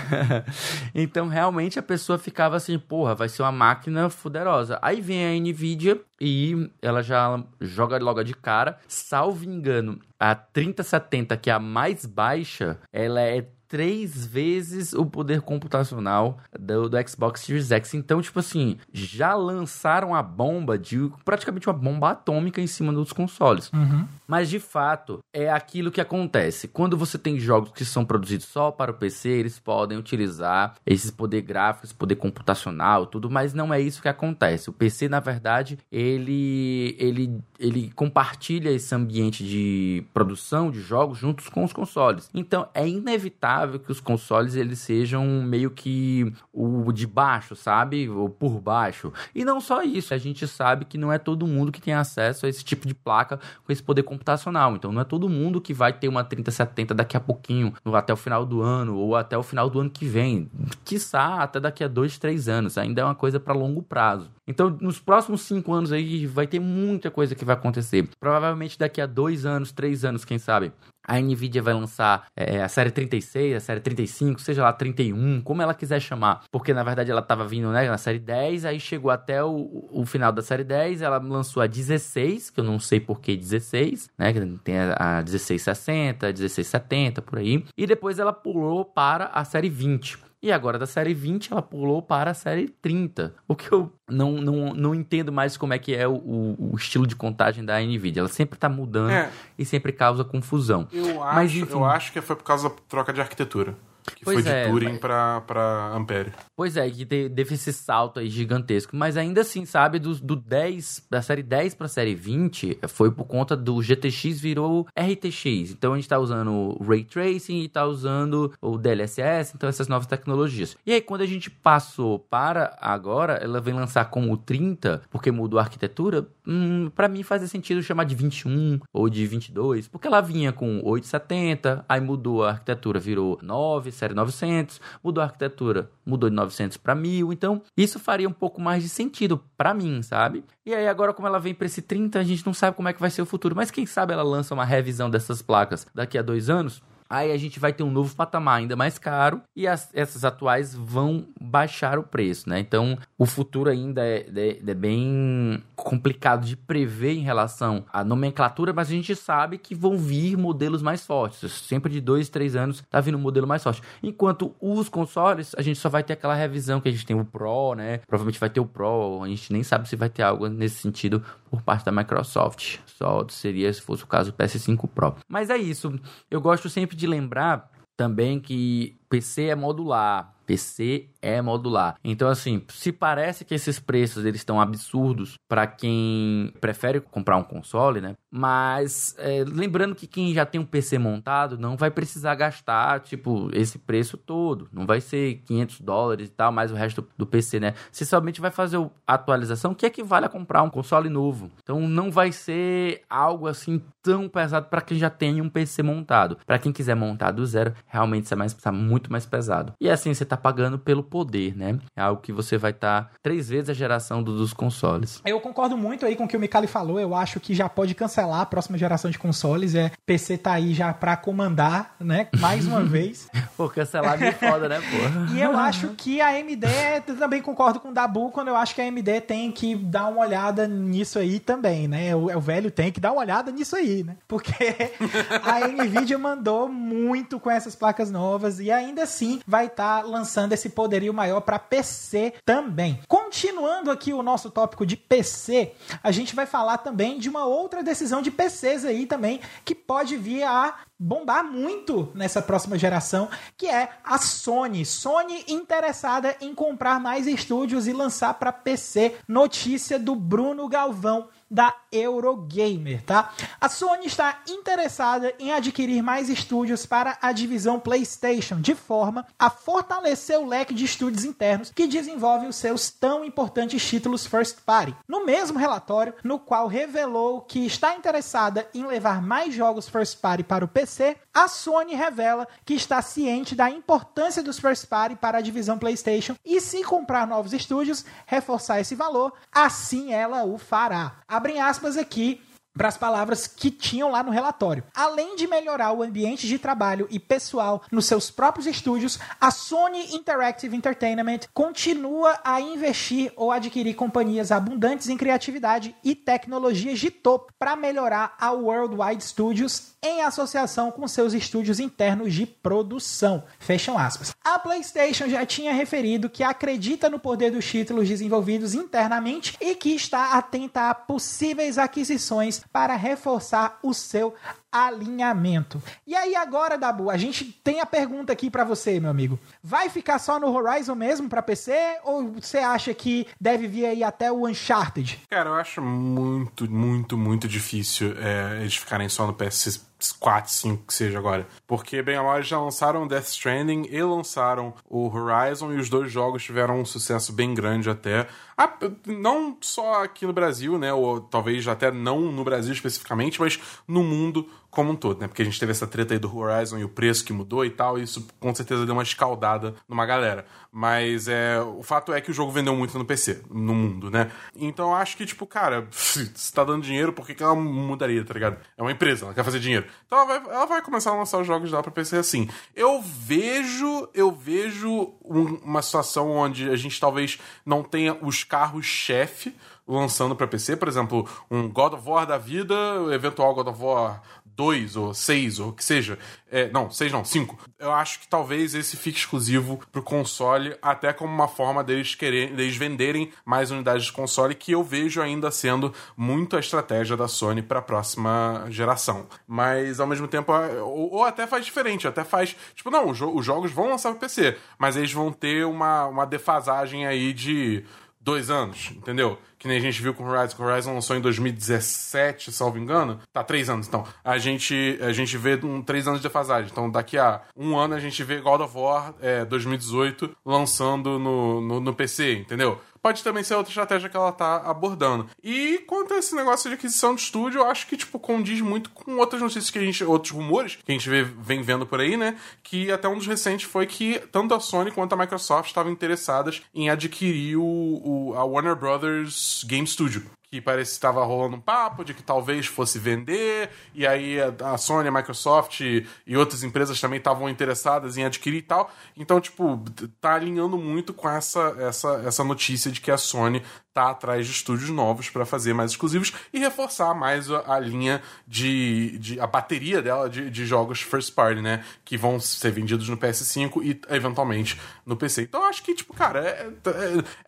então, realmente, a pessoa ficava assim, porra, vai ser uma máquina fuderosa. Aí vem a NVIDIA e ela já joga logo de cara. Salvo engano, a 3070, que é a mais baixa, ela é três vezes o poder computacional do, do, Xbox Series X. Então, tipo assim, já lançaram a bomba de praticamente uma bomba atômica em cima dos consoles. Uhum. Mas de fato, é aquilo que acontece. Quando você tem jogos que são produzidos só para o PC, eles podem utilizar esses poder gráfico, esse poder computacional, tudo, mas não é isso que acontece. O PC, na verdade, ele ele ele compartilha esse ambiente de produção de jogos juntos com os consoles. Então, é inevitável que os consoles eles sejam meio que o de baixo, sabe? Ou por baixo. E não só isso, a gente sabe que não é todo mundo que tem acesso a esse tipo de placa com esse poder computacional. Então não é todo mundo que vai ter uma 3070 daqui a pouquinho, até o final do ano ou até o final do ano que vem. Quiçá até daqui a dois, três anos. Ainda é uma coisa para longo prazo. Então, nos próximos cinco anos aí vai ter muita coisa que vai acontecer. Provavelmente daqui a dois anos, três anos, quem sabe, a Nvidia vai lançar é, a série 36, a série 35, seja lá 31, como ela quiser chamar. Porque na verdade ela estava vindo né, na série 10, aí chegou até o, o final da série 10, ela lançou a 16, que eu não sei por que 16, né? Tem a, a 1660, 1670, por aí. E depois ela pulou para a série 20. E agora da série 20 ela pulou para a série 30. O que eu não, não, não entendo mais como é que é o, o, o estilo de contagem da NVIDIA. Ela sempre está mudando É. e sempre causa confusão. Eu acho, Mas, enfim. eu acho que foi por causa da troca de arquitetura. Que Pois foi de é, Turing mas- pra, pra Ampere. Pois é, que te- teve esse salto aí gigantesco. Mas ainda assim, sabe, do, do 10, da série 10 pra série 20, foi por conta do GTX virou RTX. Então a gente tá usando o Ray Tracing e tá usando o DLSS, então essas novas tecnologias. E aí, quando a gente passou para agora, ela vem lançar com o 30, porque mudou a arquitetura, hum, para mim fazia sentido chamar de 21 ou de 22, porque ela vinha com 870, aí mudou a arquitetura, virou 9, série 900, mudou a arquitetura, mudou de 900 para 1000, então isso faria um pouco mais de sentido para mim, sabe? E aí agora como ela vem para esse 30, a gente não sabe como é que vai ser o futuro, mas quem sabe ela lança uma revisão dessas placas daqui a dois anos, Aí a gente vai ter um novo patamar ainda mais caro e as- essas atuais vão baixar o preço, né? Então o futuro ainda é, é- é bem complicado de prever em relação à nomenclatura, mas a gente sabe que vão vir modelos mais fortes. Sempre de dois, três anos tá vindo um modelo mais forte. Enquanto os consoles, a gente só vai ter aquela revisão que a gente tem o Pro, né? Provavelmente vai ter o Pro, a gente nem sabe se vai ter algo nesse sentido por parte da Microsoft. Só seria se fosse o caso do PS5 Pro. Mas é isso. Eu gosto sempre de lembrar também que PC é modular. PC é modular. Então, assim, se parece que esses preços eles estão absurdos para quem prefere comprar um console, né? Mas é, lembrando que quem já tem um PC montado não vai precisar gastar, tipo, esse preço todo. Não vai ser 500 dólares e tal, mais o resto do PC, né? Você somente vai fazer a atualização que equivale a comprar um console novo. Então, não vai ser algo assim tão pesado para quem já tem um PC montado. Para quem quiser montar do zero, realmente isso é mais, tá muito mais pesado. E assim, você tá pagando pelo poder, né? É algo que você vai estar três vezes a geração do- dos consoles. Eu concordo muito aí com o que o Mikali falou. Eu acho que já pode cancelar a próxima geração de consoles. É, PC tá aí já pra comandar, né? Mais uma vez. Pô, cancelar é foda, né, pô? E eu acho que a AMD, eu também concordo com o Dabu, quando eu acho que a AMD tem que dar uma olhada nisso aí também, né? O, o velho tem que dar uma olhada nisso aí, né? Porque a Nvidia mandou muito com essas placas novas e ainda assim vai estar lançando esse poderio maior para PC também. Continuando aqui o nosso tópico de PC, a gente vai falar também de uma outra decisão de PCs aí também que pode vir a bombar muito nessa próxima geração, que é a Sony. Sony interessada em comprar mais estúdios e lançar para PC. Notícia do Bruno Galvão da Eurogamer, tá? A Sony está interessada em adquirir mais estúdios para a divisão PlayStation, de forma a fortalecer o leque de estúdios internos que desenvolvem os seus tão importantes títulos first party. No mesmo relatório, no qual revelou que está interessada em levar mais jogos first party para o PC, PC, a Sony revela que está ciente da importância dos first party para a divisão PlayStation e se comprar novos estúdios, reforçar esse valor, assim ela o fará. Abrem aspas aqui para as palavras que tinham lá no relatório. Além de melhorar o ambiente de trabalho e pessoal nos seus próprios estúdios, a Sony Interactive Entertainment continua a investir ou adquirir companhias abundantes em criatividade e tecnologias de topo para melhorar a Worldwide Studios em associação com seus estúdios internos de produção. Fecham aspas. A PlayStation já tinha referido que acredita no poder dos títulos desenvolvidos internamente e que está atenta a possíveis aquisições para reforçar o seu alinhamento. E aí agora, Dabu, a gente tem a pergunta aqui para você, meu amigo. Vai ficar só no Horizon mesmo para PC ou você acha que deve vir aí até o Uncharted? Cara, eu acho muito, muito, muito difícil é, eles ficarem só no PS 4, 5 que seja agora. Porque, bem, a já lançaram Death Stranding e lançaram o Horizon, e os dois jogos tiveram um sucesso bem grande até. Ah, não só aqui no Brasil, né? Ou talvez até não no Brasil especificamente, mas no mundo como um todo, né? Porque a gente teve essa treta aí do Horizon e o preço que mudou e tal, e isso com certeza deu uma escaldada numa galera. Mas é, o fato é que o jogo vendeu muito no PC, no mundo, né? Então eu acho que, tipo, cara, se tá dando dinheiro, por que, que ela mudaria, tá ligado? É uma empresa, ela quer fazer dinheiro. Então ela vai, ela vai começar a lançar os jogos lá pra PC assim. Eu vejo, eu vejo um, uma situação onde a gente talvez não tenha os carros-chefe lançando para PC, por exemplo, um God of War da vida, eventual God of War 2 ou 6 ou o que seja. É, não, 6 não, 5. Eu acho que talvez esse fique exclusivo pro console, até como uma forma deles quererem, deles venderem mais unidades de console, que eu vejo ainda sendo muito a estratégia da Sony para a próxima geração. Mas ao mesmo tempo, ou, ou, até faz diferente, até faz, tipo, não, os, os jogos vão lançar pro PC, mas eles vão ter uma, uma defasagem aí de dois anos, entendeu? Que nem a gente viu com Horizon. O Horizon lançou em 2017, salvo engano. Tá, três anos, então. A gente, a gente vê um, três anos de defasagem. Então, daqui a um ano a gente vê God of War é, 2018 lançando no, no, no PC, entendeu? Pode também ser outra estratégia que ela tá abordando. E quanto a esse negócio de aquisição de estúdio, eu acho que, tipo, condiz muito com outras notícias que a gente. outros rumores que a gente vê, vem vendo por aí, né? Que até um dos recentes foi que tanto a Sony quanto a Microsoft estavam interessadas em adquirir o, o a Warner Brothers Game Studio que parece que estava rolando um papo de que talvez fosse vender, e aí a Sony, a Microsoft e, e outras empresas também estavam interessadas em adquirir e tal. Então, tipo, tá alinhando muito com essa, essa, essa notícia de que a Sony tá atrás de estúdios novos para fazer mais exclusivos e reforçar mais a, linha de, de, a bateria dela de, de, jogos first party, né, que vão ser vendidos no PS5 e eventualmente no PC. Então eu acho que tipo, cara, é,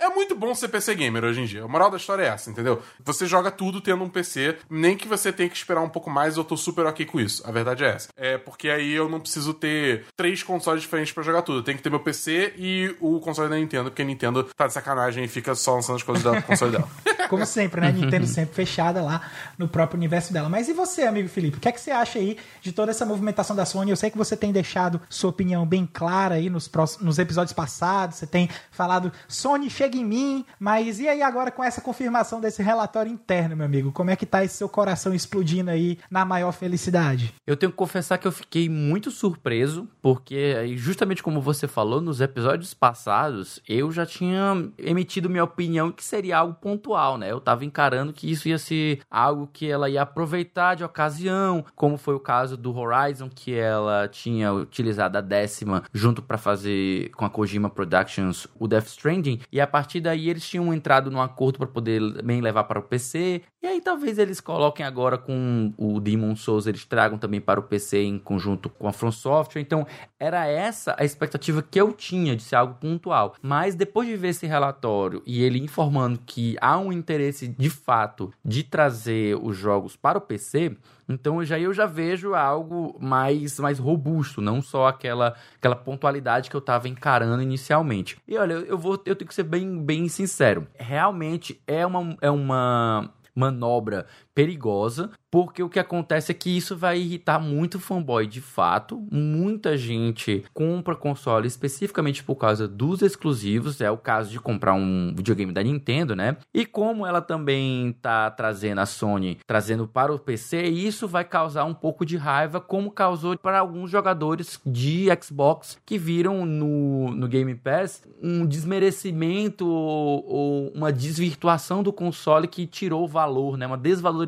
é, é, muito bom ser PC gamer hoje em dia. A moral da história é essa, entendeu? Você joga tudo tendo um PC, nem que você tenha que esperar um pouco mais, eu tô super ok com isso. A verdade é essa. É porque aí eu não preciso ter três consoles diferentes para jogar tudo. Eu tenho que ter meu PC e o console da Nintendo, porque a Nintendo tá de sacanagem e fica só lançando as coisas da console dela. Como sempre, né? Nintendo sempre fechada lá no próprio universo dela. Mas e você, amigo Felipe? O que é que você acha aí de toda essa movimentação da Sony? Eu sei que você tem deixado sua opinião bem clara aí nos, próximos, nos episódios passados. Você tem falado, Sony, chega em mim. Mas e aí agora com essa confirmação desse relatório interno, meu amigo? Como é que tá esse seu coração explodindo aí na maior felicidade? Eu tenho que confessar que eu fiquei muito surpreso, porque justamente como você falou, nos episódios passados, eu já tinha emitido minha opinião que seria algo pontual, né? Eu tava encarando que isso ia ser algo que ela ia aproveitar de ocasião, como foi o caso do Horizon, que ela tinha utilizado a décima junto para fazer com a Kojima Productions o Death Stranding, e a partir daí eles tinham entrado num acordo para poder também levar para o PC, e aí talvez eles coloquem agora com o Demon Souls, eles tragam também para o PC em conjunto com a From Software, então era essa a expectativa que eu tinha de ser algo pontual, mas depois de ver esse relatório e ele informando que há um interesse de fato de trazer os jogos para o PC, então já eu já vejo algo mais mais robusto, não só aquela aquela pontualidade que eu estava encarando inicialmente. E olha, eu vou eu tenho que ser bem bem sincero. Realmente é uma é uma manobra perigosa, porque o que acontece é que isso vai irritar muito fanboy de fato. Muita gente compra console especificamente por causa dos exclusivos, é o caso de comprar um videogame da Nintendo, né? E como ela também tá trazendo a Sony, trazendo para o PC, isso vai causar um pouco de raiva, como causou para alguns jogadores de Xbox que viram no, no Game Pass um desmerecimento ou, ou uma desvirtuação do console que tirou o valor, né? Uma desvalorização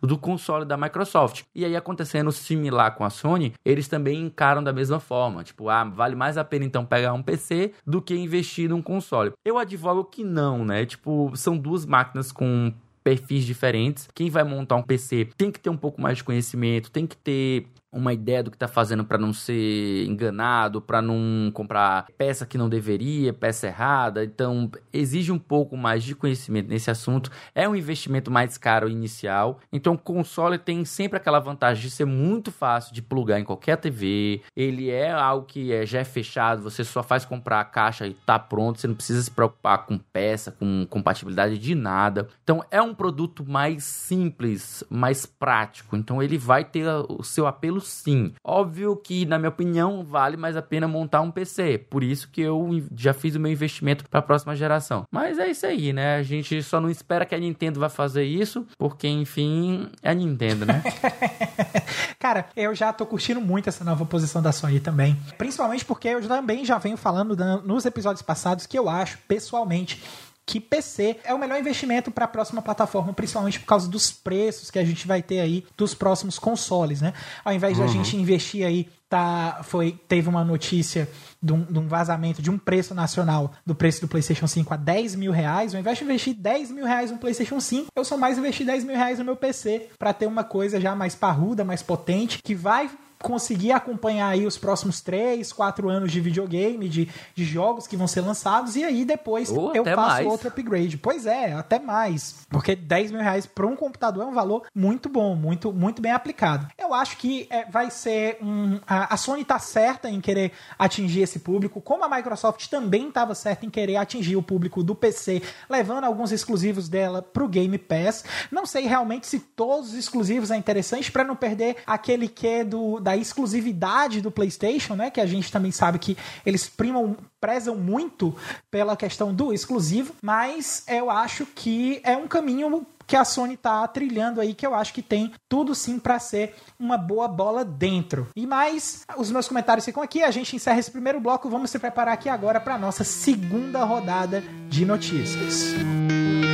do console da Microsoft. E aí acontecendo similar com a Sony, eles também encaram da mesma forma, tipo, ah, vale mais a pena então pegar um PC do que investir num console. Eu advogo que não, né? Tipo, são duas máquinas com perfis diferentes. Quem vai montar um PC tem que ter um pouco mais de conhecimento, tem que ter uma ideia do que está fazendo para não ser enganado, para não comprar peça que não deveria, peça errada. Então, exige um pouco mais de conhecimento nesse assunto. É um investimento mais caro inicial. Então, o console tem sempre aquela vantagem de ser muito fácil de plugar em qualquer TV. Ele é algo que é, já é fechado, você só faz comprar a caixa e tá pronto, você não precisa se preocupar com peça, com compatibilidade de nada. Então, é um produto mais simples, mais prático. Então, ele vai ter o seu apelo sim. Óbvio que, na minha opinião, vale mais a pena montar um PC. Por isso que eu já fiz o meu investimento para a próxima geração. Mas é isso aí, né? A gente só não espera que a Nintendo vá fazer isso, porque, enfim, é a Nintendo, né? Cara, eu já tô curtindo muito essa nova posição da Sony também. Principalmente porque eu também já venho falando nos episódios passados que eu acho, pessoalmente, que PC é o melhor investimento para a próxima plataforma, principalmente por causa dos preços que a gente vai ter aí dos próximos consoles, né? Ao invés de a uhum. gente investir aí tá, foi, teve uma notícia de um, de um, vazamento de um preço nacional do preço do PlayStation 5 a 10 mil reais. Ao invés de investir 10 mil reais no PlayStation 5, eu sou mais investir 10 mil reais no meu PC para ter uma coisa já mais parruda, mais potente, que vai conseguir acompanhar aí os próximos 3, 4 anos de videogame, de, de jogos que vão ser lançados, e aí depois oh, eu faço mais. outro upgrade. Pois é, até mais. Porque 10 mil reais para um computador é um valor muito bom, muito, muito bem aplicado. Eu acho que é, vai ser um. A, a Sony tá certa em querer atingir esse público, como a Microsoft também estava certa em querer atingir o público do PC, levando alguns exclusivos dela pro Game Pass. Não sei realmente se todos os exclusivos é interessante para não perder aquele que do da exclusividade do PlayStation, né? Que a gente também sabe que eles primam, prezam muito pela questão do exclusivo, mas eu acho que é um caminho que a Sony tá trilhando aí, que eu acho que tem tudo sim para ser uma boa bola dentro. E mais, os meus comentários ficam aqui, a gente encerra esse primeiro bloco, vamos se preparar aqui agora para nossa segunda rodada de notícias. Música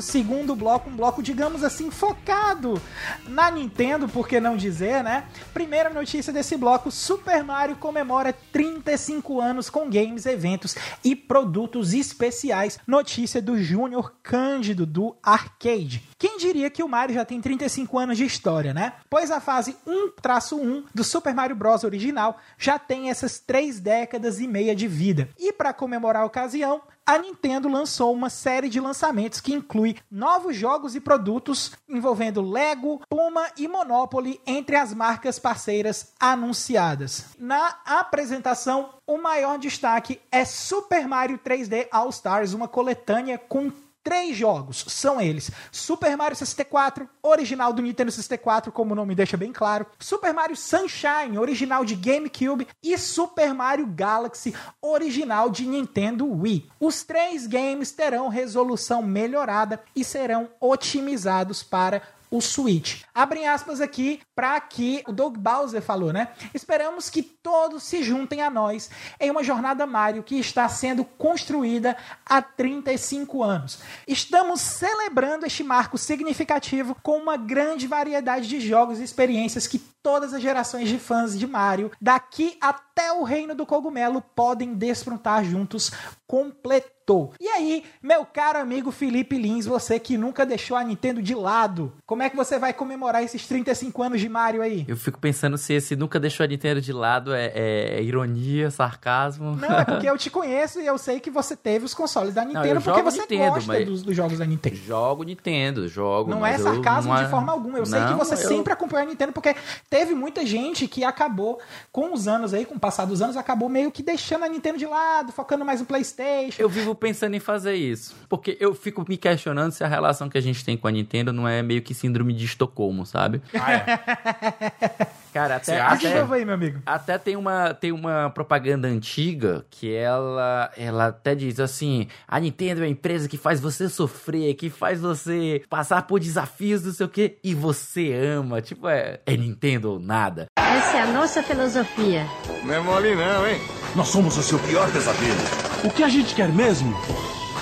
nosso segundo bloco, um bloco, digamos assim, focado na Nintendo, por que não dizer, né? Primeira notícia desse bloco: Super Mario comemora 35 anos com games, eventos e produtos especiais. Notícia do Júnior Cândido do Arcade. Quem diria que o Mario já tem 35 anos de história, né? Pois a fase 1-1 do Super Mario Bros. original já tem essas três décadas e meia de vida. E para comemorar a ocasião, a Nintendo lançou uma série de lançamentos que inclui novos jogos e produtos envolvendo Lego, Puma e Monopoly entre as marcas parceiras anunciadas. Na apresentação, o maior destaque é Super Mario 3D All Stars, uma coletânea com três jogos. São eles: Super Mario 64, original do Nintendo 64, como o nome deixa bem claro, Super Mario Sunshine, original de GameCube, e Super Mario Galaxy, original de Nintendo Wii. Os três games terão resolução melhorada e serão otimizados para o Switch. Abrem aspas aqui para que o Doug Bowser falou, né? Esperamos que todos se juntem a nós em uma jornada Mario que está sendo construída há 35 anos. Estamos celebrando este marco significativo com uma grande variedade de jogos e experiências que todas as gerações de fãs de Mario daqui até até o reino do cogumelo podem desfrutar juntos completou. E aí, meu caro amigo Felipe Lins, você que nunca deixou a Nintendo de lado, como é que você vai comemorar esses 35 anos de Mario aí? Eu fico pensando se esse nunca deixou a Nintendo de lado é, é- é ironia, sarcasmo. Não, é porque eu te conheço e eu sei que você teve os consoles da Nintendo eu porque você Nintendo, gosta dos, dos jogos da Nintendo. Jogo Nintendo, jogo. Não é sarcasmo não de forma alguma. Eu sei que Não, você eu- sempre acompanhou a Nintendo, porque teve muita gente que acabou, com os anos aí, com o passar dos anos, acabou meio que deixando a Nintendo de lado, focando mais no PlayStation. Eu vivo pensando em fazer isso. Porque eu fico me questionando se a relação que a gente tem com a Nintendo não é meio que síndrome de Estocolmo, sabe? Ah, é. Cara, Você até, até, novo aí, meu amigo. até tem uma, tem uma propaganda antiga que ela, ela até diz assim: a Nintendo é uma empresa que faz você sofrer, que faz você passar por desafios, não sei o quê, e você ama. Tipo, é, é Nintendo ou nada. Essa é a nossa filosofia. Não é mole não, hein? Nós somos o seu pior pesadelo. O que a gente quer mesmo?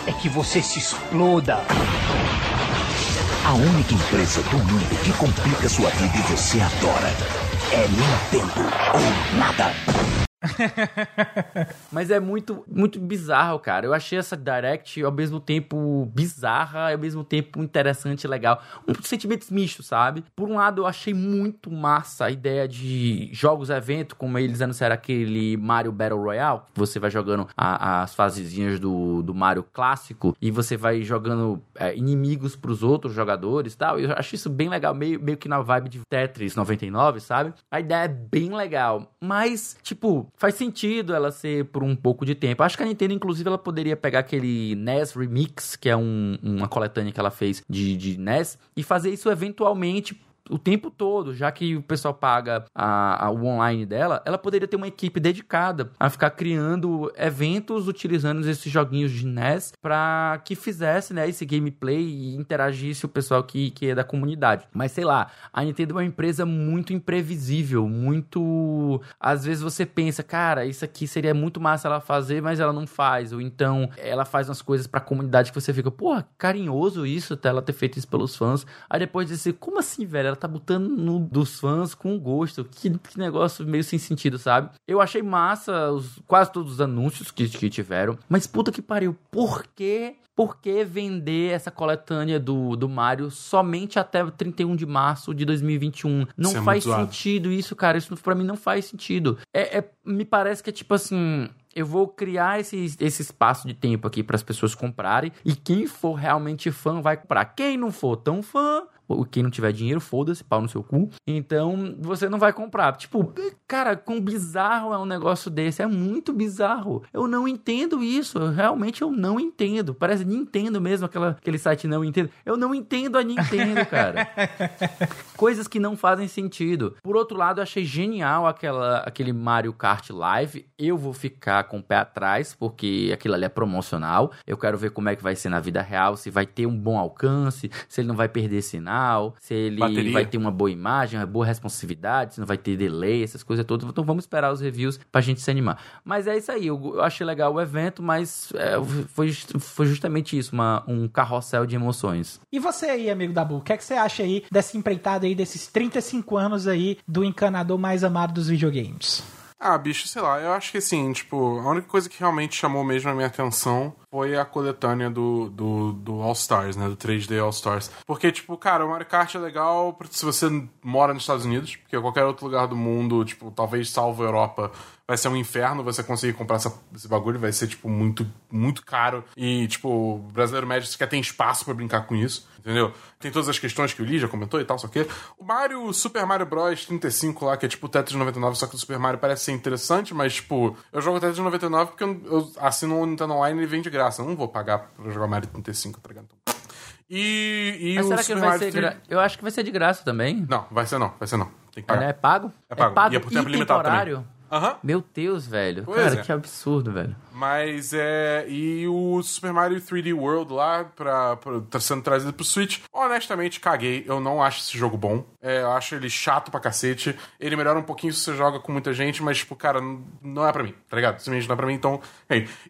é que você se exploda. A única empresa do mundo que complica sua vida e você adora é Nintendo ou nada. Mas é muito, muito bizarro, cara. Eu achei essa Direct ao mesmo tempo bizarra, ao mesmo tempo interessante e legal. Um sentimentos mistos, sabe? Por um lado, eu achei muito massa a ideia de jogos-evento, como eles anunciaram aquele Mario Battle Royale, que você vai jogando a- as fasezinhas do, do Mario clássico e você vai jogando é, inimigos pros outros jogadores e tal. Eu achei isso bem legal, meio, meio que na vibe de Tetris 99, sabe? A ideia é bem legal, mas, tipo, faz sentido ela ser por um pouco de tempo. Acho que a Nintendo, inclusive, ela poderia pegar aquele NES Remix, que é um- uma coletânea que ela fez de, de NES, e fazer isso eventualmente o tempo todo, já que o pessoal paga a, a- o online dela, ela poderia ter uma equipe dedicada a ficar criando eventos utilizando esses joguinhos de NES para que fizesse né, esse gameplay e interagisse o pessoal que, que é da comunidade. Mas sei lá, a Nintendo é uma empresa muito imprevisível, muito. Às vezes você pensa, cara, isso aqui seria muito massa ela fazer, mas ela não faz. Ou então ela faz umas coisas pra comunidade que você fica, porra, carinhoso isso, até ela ter feito isso pelos fãs. Aí depois diz assim, como assim, velho? Ela tá botando no dos fãs com gosto. Que, que negócio meio sem sentido, sabe? Eu achei massa os, quase todos os anúncios que, que tiveram. Mas puta que pariu, por que por que vender essa coletânea do, do Mario somente até o 31 de março de 2021? Não Isso é faz zoado. sentido isso, cara. Isso pra mim não faz sentido. É, é- me parece que é tipo assim. Eu vou criar esse, esse espaço de tempo aqui para as pessoas comprarem. E quem for realmente fã vai comprar. Quem não for tão fã, quem não tiver dinheiro, foda-se, pau no seu cu. Então, você não vai comprar. Tipo, cara, quão bizarro é um negócio desse. É muito bizarro. Eu não entendo isso. Eu, realmente eu não entendo. Parece Nintendo mesmo, aquela, aquele site não entendo. Eu não entendo a Nintendo, cara. Coisas que não fazem sentido. Por outro lado, eu achei genial aquela, aquele Mario Kart Live. Eu vou ficar com o pé atrás, porque aquilo ali é promocional. Eu quero ver como é que vai ser na vida real, se vai ter um bom alcance, se ele não vai perder sinal, se ele Bateria. vai ter uma boa imagem, uma boa responsividade, se não vai ter delay, essas coisas todas. Então vamos esperar os reviews pra gente se animar. Mas é isso aí, eu, eu achei legal o evento, mas é, foi, foi justamente isso, uma, um carrossel de emoções. E você aí, amigo da Bull, o que, é que você acha aí dessa empreitada aí, desses 35 anos aí do encanador mais amado dos videogames? Ah, bicho, sei lá, eu acho que assim, tipo, a única coisa que realmente chamou mesmo a minha atenção foi a coletânea do, do, do All Stars, né? Do 3D All Stars. Porque, tipo, cara, o Mario Kart é legal se você mora nos Estados Unidos, porque qualquer outro lugar do mundo, tipo, talvez salvo a Europa, vai ser um inferno você conseguir comprar essa- esse bagulho, vai ser, tipo, muito, muito caro. E, tipo, o brasileiro médio sequer tem espaço pra brincar com isso, entendeu? Tem todas as questões que o Lee já comentou e tal, só que. O Mario, Super Mario Bros 35 lá, que é tipo Tetris 99, só que o Super Mario parece ser interessante, mas, tipo, eu jogo Tetris 99 porque eu, eu assino o Nintendo Online e ele vem de graça. Eu não vou pagar pra jogar Mario 35, tá ligado? E, e Mas o será que Super não vai Mario ser 3 gra... Eu acho que vai ser de graça também. Não, vai ser não, vai ser não. Tem que pagar. é pago? É pago. E é por tempo limitado temporário? Aham. Meu Deus, velho. Pois Cara, é. que absurdo, velho. Mas é. E o Super Mario 3D World lá, pra, pra, tá sendo trazido pro Switch, honestamente, caguei. Eu não acho esse jogo bom. É, eu acho ele chato pra cacete. Ele melhora um pouquinho se você joga com muita gente, mas, tipo, cara, não é pra mim, tá ligado? Simplesmente não é pra mim, então.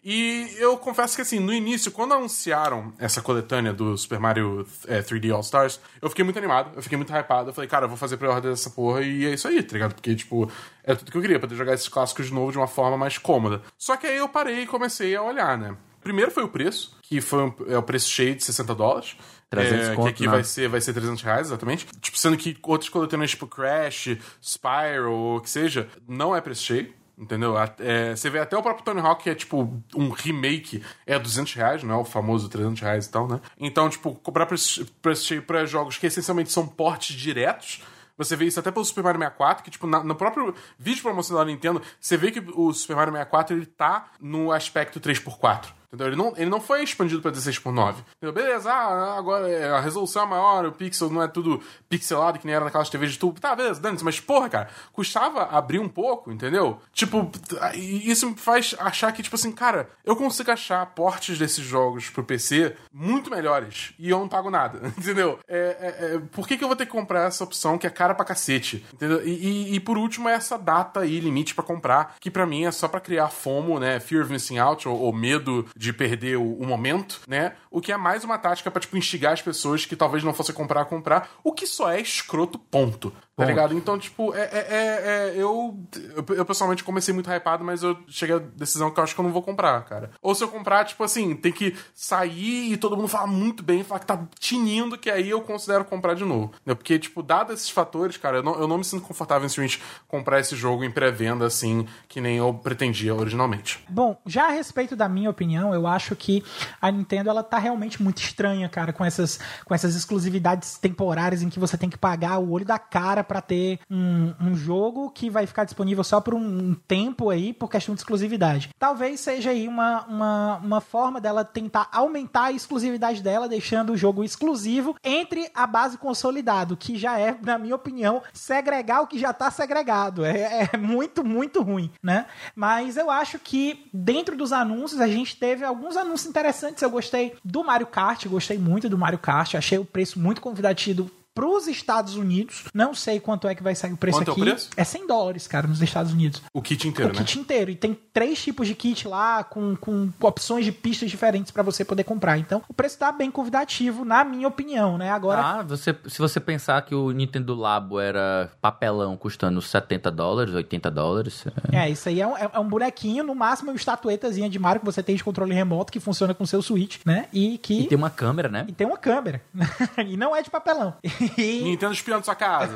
E eu confesso que, assim, no início, quando anunciaram essa coletânea do Super Mario é, 3D All Stars, eu fiquei muito animado, eu fiquei muito hypado. Eu falei, cara, eu vou fazer pré-order dessa porra e é isso aí, tá ligado? Porque, tipo, é tudo que eu queria, poder jogar esses clássicos de novo de uma forma mais cômoda. Só que aí eu parei e comecei a olhar, né? Primeiro foi o preço, que foi um- é o preço cheio de 60 dólares. 300 é, conto, que aqui né? vai ser, vai ser 300 reais, exatamente. Tipo, sendo que outros coletâneas, tipo Crash, Spyro, ou o que seja, não é preço cheio. Entendeu? É, você vê até o próprio Tony Hawk, que é tipo um remake, é 200 reais, não é o famoso 300 reais e tal, né? Então, tipo, comprar preço preço cheio pra jogos que essencialmente são portes diretos. Você vê isso até pelo Super Mario 64, que, tipo, na- no próprio vídeo promocional da Nintendo, você vê que o Super Mario 64 ele tá no aspecto 3x4. Entendeu? Ele não, ele não foi expandido pra 16 por 9. Entendeu? Beleza, ah, agora é, a resolução é maior, o pixel não é tudo pixelado que nem era naquelas TVs de tubo. Tá, beleza, dane mas porra, cara, custava abrir um pouco, entendeu? Tipo, isso me faz achar que, tipo assim, cara, eu consigo achar portes desses jogos pro PC muito melhores e eu não pago nada, entendeu? É, é, é, por que, que eu vou ter que comprar essa opção que é cara pra cacete, entendeu? E, e, e por último, é essa data aí, limite pra comprar, que pra mim é só pra criar FOMO, né? Fear of Missing Out, ou, ou medo de perder o, o momento, né? O que é mais uma tática pra, tipo, instigar as pessoas que talvez não fossem comprar a comprar, o que só é escroto, ponto. Tá Ponto. ligado? Então, tipo, é, é- é- é- eu, eu. Eu pessoalmente comecei muito hypado, mas eu cheguei à decisão que eu acho que eu não vou comprar, cara. Ou se eu comprar, tipo assim, tem que sair e todo mundo falar muito bem, falar que tá tinindo, que aí eu considero comprar de novo. né? Porque, tipo, dado esses fatores, cara, eu não, eu não me sinto confortável em simplesmente comprar esse jogo em pré-venda, assim, que nem eu pretendia originalmente. Bom, já a respeito da minha opinião, eu acho que a Nintendo ela tá realmente muito estranha, cara, com essas, com essas exclusividades temporárias em que você tem que pagar o olho da cara pra ter um, um jogo que vai ficar disponível só por um tempo aí, por questão de exclusividade. Talvez seja aí uma, uma, uma forma dela tentar aumentar a exclusividade dela, deixando o jogo exclusivo entre a base consolidado, que já é, na minha opinião, segregar o que já tá segregado. É, é muito, muito ruim, né? Mas eu acho que dentro dos anúncios a gente teve alguns anúncios interessantes. Eu gostei do Mario Kart, gostei muito do Mario Kart, achei o preço muito convidativo para os Estados Unidos. Não sei quanto é que vai sair o preço Quanto é o aqui. preço? É 100 dólares, cara, nos Estados Unidos. O kit inteiro, o né? kit inteiro. E tem três tipos de kit lá, com, com opções de pistas diferentes para você poder comprar. Então, o preço tá bem convidativo, na minha opinião, né? Agora, Ah, você, se você pensar que o Nintendo Labo era papelão custando 70 dólares, 80 dólares. é- É, isso aí é um, é um bonequinho, no máximo, uma estatuetazinha de Mario que você tem de controle remoto que funciona com seu Switch, né? E que. E tem uma câmera, né? e tem uma câmera. e não é de papelão. Nintendo espiando sua casa.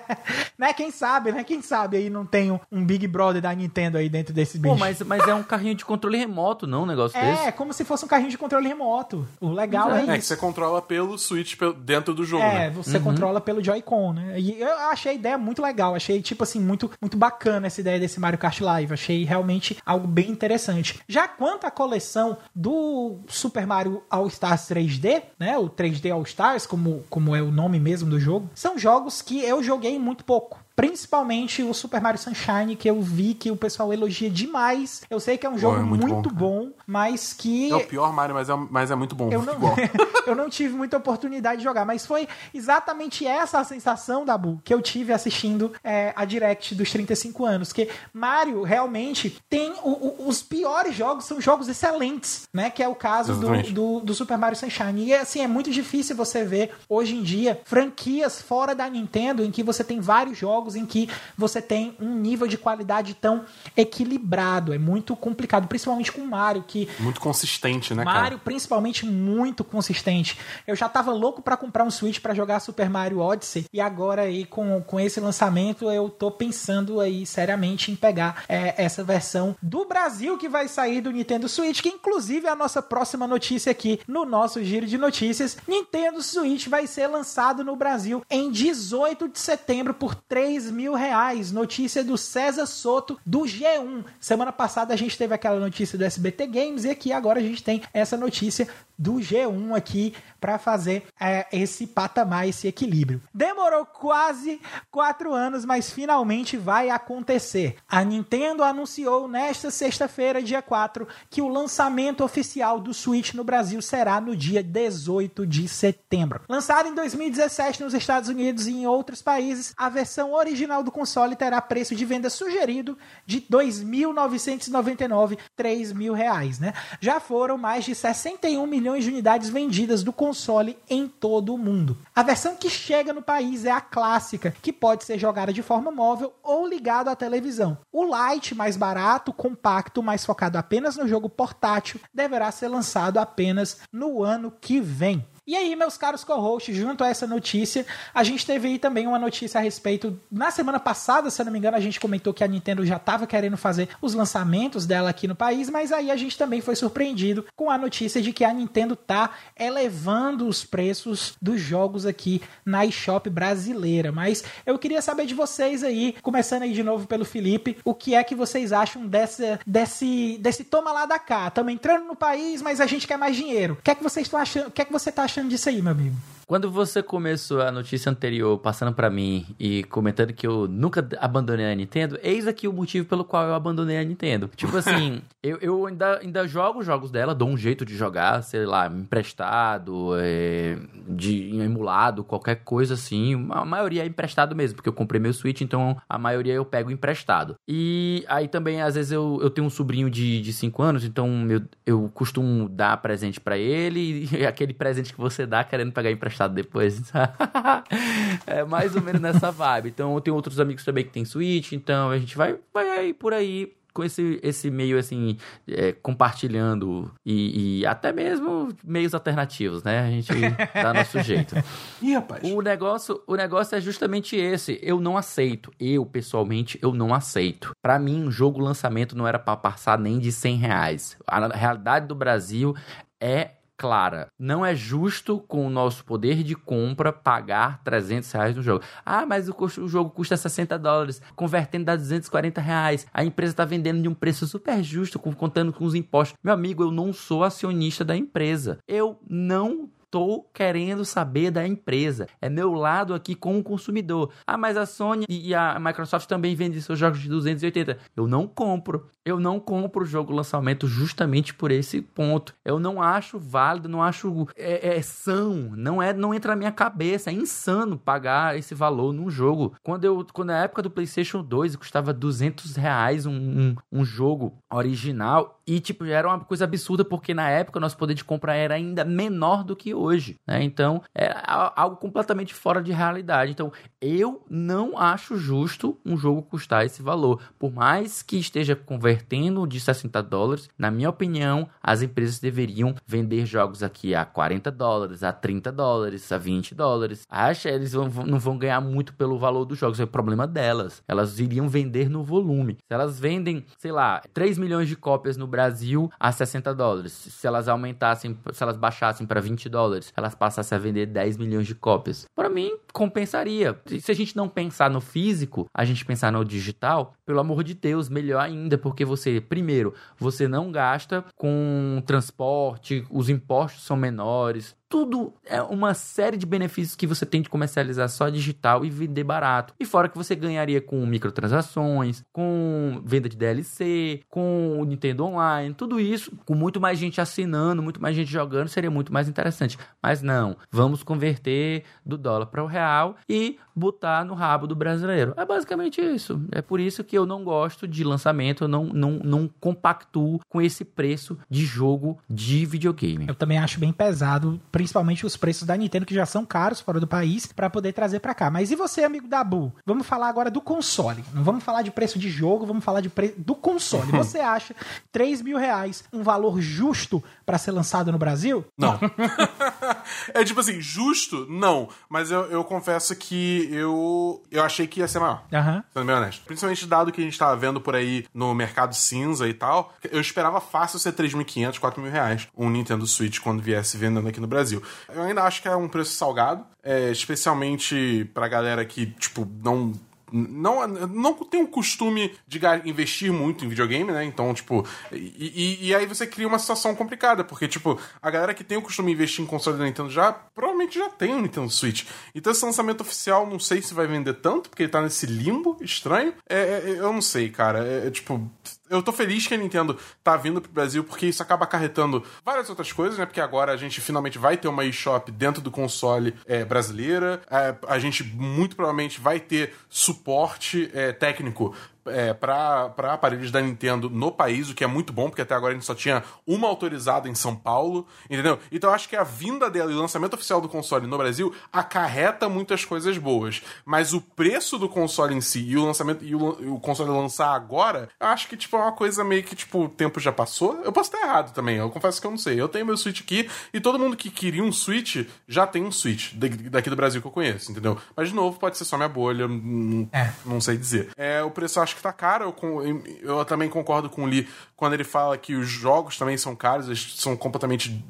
né, quem sabe, né? Quem sabe aí não tem um, um Big Brother da Nintendo aí dentro desse bicho. Pô, mas, mas é um carrinho de controle remoto, não? Um negócio desse? É, como se fosse um carrinho de controle remoto. O legal é, É que isso. você controla pelo Switch dentro do jogo, É, né? você controla pelo Joy-Con, né? E eu achei a ideia muito legal, achei, tipo assim, muito, muito bacana essa ideia desse Mario Kart Live. Achei realmente algo bem interessante. Já quanto à coleção do Super Mario All Stars 3D, né? O 3D All Stars, como, como é o nome mesmo do jogo, são jogos que eu joguei muito pouco. Principalmente o Super Mario Sunshine, que eu vi que o pessoal elogia demais. Eu sei que é um jogo é muito muito, bom, bom, mas que É o pior Mario, mas é, mas é muito bom. eu não, eu não tive muita oportunidade de jogar, mas foi exatamente essa a sensação, Dabu, que eu tive assistindo é, a Direct dos 35 anos. Que Mario realmente tem. o- o- os piores jogos são jogos excelentes, né? Que é o caso do, do, do Super Mario Sunshine. E assim, é muito difícil você ver hoje em dia franquias fora da Nintendo em que você tem vários jogos em que você tem um nível de qualidade tão equilibrado. É muito complicado, principalmente com Mario, que Muito consistente, né, Mario, cara? principalmente, muito consistente. Eu já tava louco pra comprar um Switch pra jogar Super Mario Odyssey. E agora aí, com, com esse lançamento, eu tô pensando aí seriamente em pegar é, essa versão do Brasil que vai sair do Nintendo Switch, que inclusive é a nossa próxima notícia aqui no nosso giro de notícias. Nintendo Switch vai ser lançado no Brasil em 18 de setembro por 3 mil reais. Notícia do César Soto do G1. Semana passada a gente teve aquela notícia do SBT Games e aqui agora a gente tem essa notícia do G1 aqui para fazer é, esse patamar, esse equilíbrio. Demorou quase quatro anos, mas finalmente vai acontecer. A Nintendo anunciou nesta sexta-feira, dia 4, que o lançamento oficial do Switch no Brasil será no dia 18 de setembro. Lançado em 2017 nos Estados Unidos e em outros países, a versão original do console terá preço de venda sugerido de R$ 2.999, R$ mil reais, né? Já foram mais de 61 milhões de unidades vendidas do console em todo o mundo. A versão que chega no país é a clássica, que pode ser jogada de forma móvel ou ligado à televisão. O Lite, mais barato, compacto, mais focado apenas no jogo portátil, deverá ser lançado apenas no ano que vem. E aí, meus caros co-hosts, junto a essa notícia, a gente teve aí também uma notícia a respeito. Na semana passada, se eu não me engano, a gente comentou que a Nintendo já estava querendo fazer os lançamentos dela aqui no país, mas aí a gente também foi surpreendido com a notícia de que a Nintendo tá elevando os preços dos jogos aqui na eShop brasileira. Mas eu queria saber de vocês aí, começando aí de novo pelo Felipe, o que é que vocês acham dessa, desse, desse toma lá da cá? Estamos entrando no país, mas a gente quer mais dinheiro. O que é que vocês estão achando? O que é que você tá achando disso aí, meu amigo? Quando você começou a notícia anterior passando para mim e comentando que eu nunca abandonei a Nintendo, eis aqui o motivo pelo qual eu abandonei a Nintendo. Tipo assim, eu, eu ainda, ainda jogo jogos dela, dou um jeito de jogar, sei lá, emprestado, é, de emulado, qualquer coisa assim. A maioria é emprestado mesmo, porque eu comprei meu Switch, então a maioria eu pego emprestado. E aí também, às vezes, eu, eu tenho um sobrinho de 5 anos, então eu, eu costumo dar presente para ele, e aquele presente que você dá querendo pegar emprestado depois. é mais ou menos nessa vibe. Então, eu tenho outros amigos também que tem Switch, então a gente vai, vai aí por aí com esse, esse meio assim, é, compartilhando e, e, até mesmo meios alternativos, né? A gente dá nosso jeito. Ih, rapaz. O negócio, o negócio é justamente esse. Eu não aceito. Eu, pessoalmente, eu não aceito. Para mim, um jogo lançamento não era para passar nem de 100 reais. A realidade do Brasil é clara. Não é justo com o nosso poder de compra pagar 300 reais no jogo. Ah, mas o, o jogo custa 60 dólares, convertendo dá 240 reais. A empresa está vendendo de um preço super justo, contando com os impostos. Meu amigo, eu não sou acionista da empresa. Eu não estou querendo saber da empresa. É meu lado aqui como consumidor. Ah, mas a Sony e a Microsoft também vendem seus jogos de 280. Eu não compro. Eu não compro o jogo lançamento justamente por esse ponto. Eu não acho válido, não acho é, é são, não é, não entra na minha cabeça. É insano pagar esse valor num jogo. Quando eu, quando na época do PlayStation 2 custava 200 reais um, um, um jogo original e tipo era uma coisa absurda porque na época o nosso poder de compra era ainda menor do que hoje, né? Então é algo completamente fora de realidade. Então eu não acho justo um jogo custar esse valor, por mais que esteja convertendo de 60 dólares. Na minha opinião, as empresas deveriam vender jogos aqui a 40 dólares, a 30 dólares, a 20 dólares. Acha eles vão, não vão ganhar muito pelo valor dos jogos, é o problema delas. Elas iriam vender no volume. Se elas vendem, sei lá, 3 milhões de cópias no Brasil a 60 dólares, se elas aumentassem, se elas baixassem para 20 dólares dólares, elas passassem a vender 10 milhões de cópias. Para mim, compensaria. Se a gente não pensar no físico, a gente pensar no digital, pelo amor de Deus, melhor ainda, porque você, primeiro, você não gasta com transporte, os impostos são menores, tudo é uma série de benefícios que você tem de comercializar só digital e vender barato. E fora que você ganharia com microtransações, com venda de DLC, com o Nintendo Online, tudo isso, com muito mais gente assinando, muito mais gente jogando, seria muito mais interessante. Mas não, vamos converter do dólar para o real e botar no rabo do brasileiro. É basicamente isso. É por isso que eu não gosto de lançamento, eu não, não, não compactuo com esse preço de jogo de videogame. Eu também acho bem pesado principalmente os preços da Nintendo, que já são caros fora do país, para poder trazer para cá. Mas e você, amigo da Bu? Vamos falar agora do console. Não vamos falar de preço de jogo, vamos falar de preço do console. Você acha 3 mil reais um valor justo para ser lançado no Brasil? Não. é tipo assim, justo? Não. Mas eu, eu confesso que eu, eu achei que ia ser maior. Uhum. Sendo bem honesto. Principalmente dado que a gente tava vendo por aí no mercado cinza e tal. Eu esperava fácil ser 3.500, 4 mil reais um Nintendo Switch quando viesse vendendo aqui no Brasil. Brasil. Eu ainda acho que é um preço salgado, é, especialmente pra galera que, tipo, não não, não tem o costume de investir muito em videogame, né? Então, tipo. E, e- aí você cria uma situação complicada, porque, tipo, a galera que tem o costume de investir em console da Nintendo já provavelmente já tem um Nintendo Switch. Então esse lançamento oficial não sei se vai vender tanto, porque ele tá nesse limbo estranho. É, é, eu não sei, cara. É, é, tipo. Eu tô feliz que a Nintendo tá vindo pro Brasil, porque isso acaba acarretando várias outras coisas, né? Porque agora a gente finalmente vai ter uma eShop dentro do console é, brasileira. É, a gente muito provavelmente vai ter suporte é, técnico é, para aparelhos da Nintendo no país, o que é muito bom, porque até agora a gente só tinha uma autorizada em São Paulo, entendeu? Então eu acho que a vinda dela e o lançamento oficial do console no Brasil acarreta muitas coisas boas. Mas o preço do console em si e o lançamento e o, e o console lançar agora, eu acho que tipo, é uma coisa meio que tipo, o tempo já passou. Eu posso estar errado também, eu confesso que eu não sei. Eu tenho meu Switch aqui e todo mundo que queria um Switch já tem um Switch da- daqui do Brasil que eu conheço, entendeu? Mas de novo, pode ser só minha bolha, não, É. não sei dizer. É, o preço eu acho que tá caro. Eu, eu também concordo com o Lee quando ele fala que os jogos também são caros, eles são completamente.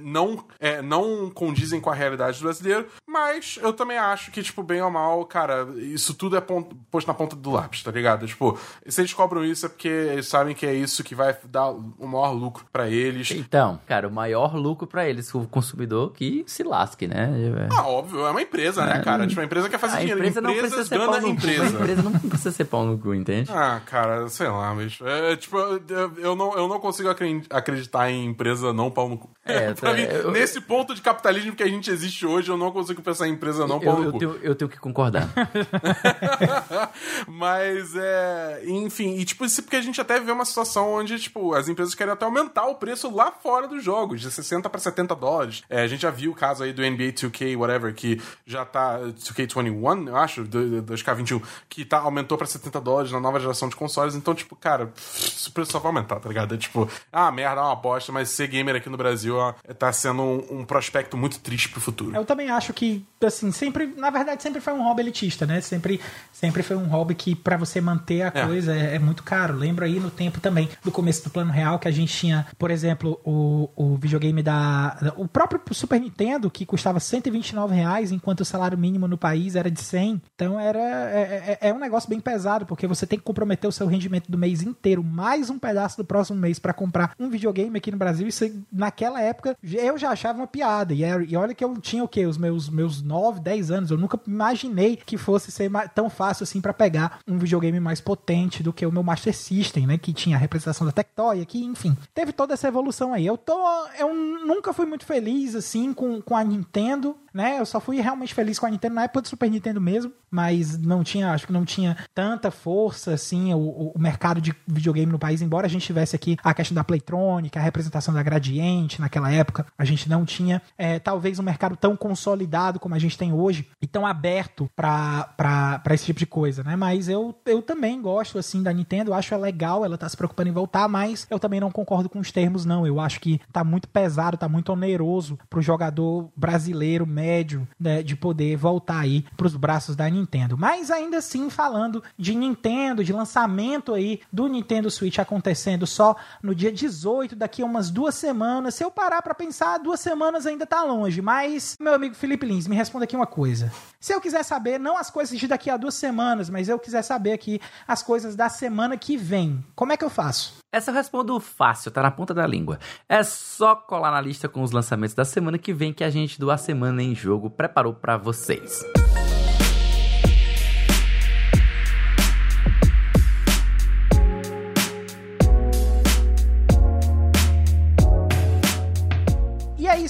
Não, é, não condizem com a realidade do brasileiro, mas eu também acho que, tipo, bem ou mal, cara, isso tudo é pon- posto na ponta do lápis, tá ligado? Tipo, se eles cobram isso é porque eles sabem que é isso que vai dar o maior lucro pra eles. Então, cara, o maior lucro pra eles, o consumidor, que se lasque, né? Ah, óbvio, é uma empresa, né, cara? Tipo, a empresa quer fazer A dinheiro. empresa não precisa Empresas ser cu. A empresa. empresa não precisa ser pau no cu, entende? Ah, cara, sei lá, bicho. É, tipo, eu, não, eu não consigo acre- acreditar em empresa não pau no cu. É, mim, eu- nesse ponto de capitalismo que a gente existe hoje, eu não consigo pensar em empresa não pau eu, eu tenho, eu tenho que concordar. Mas é. Enfim, e tipo, isso porque a gente até vê uma situação onde, tipo, as empresas querem até aumentar o preço lá fora dos jogos, de 60 para 70 dólares. É, a gente já viu o caso aí do NBA 2K, whatever, que já tá. 2K21, eu acho, do, do 2K21, que tá, aumentou pra 70 dólares na nova geração de consoles. Então, tipo, cara, o preço só vai aumentar, tá ligado? É tipo, ah, merda, é uma aposta, mas ser gamer aqui no Brasil ó, tá sendo um, um prospecto muito triste pro futuro. Eu também acho que, assim, sempre, na verdade, sempre foi um hobby elitista, né? Sempre, sempre foi um hobby que, pra você manter a É. coisa, é, é muito caro. Lembro aí no tempo também, do começo do plano real, que a gente tinha, por exemplo, o, o videogame da, O próprio Super Nintendo, que custava 129 reais, enquanto o salário mínimo no país era de 100. Então era. É, é- é um negócio bem pesado, porque você tem que comprometer o seu rendimento do mês inteiro, mais um pedaço do próximo mês pra comprar um videogame aqui no Brasil. Isso naquela época eu já achava uma piada. E, era- e olha que eu tinha o quê? Os meus, meus 9, 10 anos. Eu nunca imaginei que fosse ser tão fácil assim pra pegar um videogame mais potente do que o meu Master System, né? Que tinha a representação da Tectoy aqui, enfim. Teve toda essa evolução aí. Eu tô. Eu nunca fui muito feliz assim com, com a Nintendo, né? Eu só fui realmente feliz com a Nintendo na época do Super Nintendo mesmo, mas não tinha, acho que não tinha tanta força assim o, o- mercado de videogame no país, embora a gente tivesse aqui a questão da Playtronic, a representação da Gradiente naquela época, a gente não tinha é, talvez um mercado tão consolidado como a gente tem hoje e tão aberto para esse tipo de coisa, né? Mas eu, eu também gosto assim da Nintendo, acho ela legal, ela tá se preocupando em voltar, mas eu também não concordo com os termos não. Eu acho que tá muito pesado, tá muito oneroso pro jogador brasileiro médio né, de poder voltar aí pros braços da Nintendo. Mas ainda assim falando de Nintendo, de lançamento aí do Nintendo Switch acontecendo só no dia 18, daqui a umas duas semanas. Se eu parar pra pensar, duas semanas ainda tá longe, mas meu amigo Felipe Lins, me responda aqui uma coisa. Se eu quiser saber, não as coisas de daqui a duas semanas, mas eu quiser saber aqui as coisas da semana que vem, como é que eu faço? Essa eu respondo fácil, tá na ponta da língua. É só colar na lista com os lançamentos da semana que vem que a gente do A Semana em Jogo preparou pra vocês.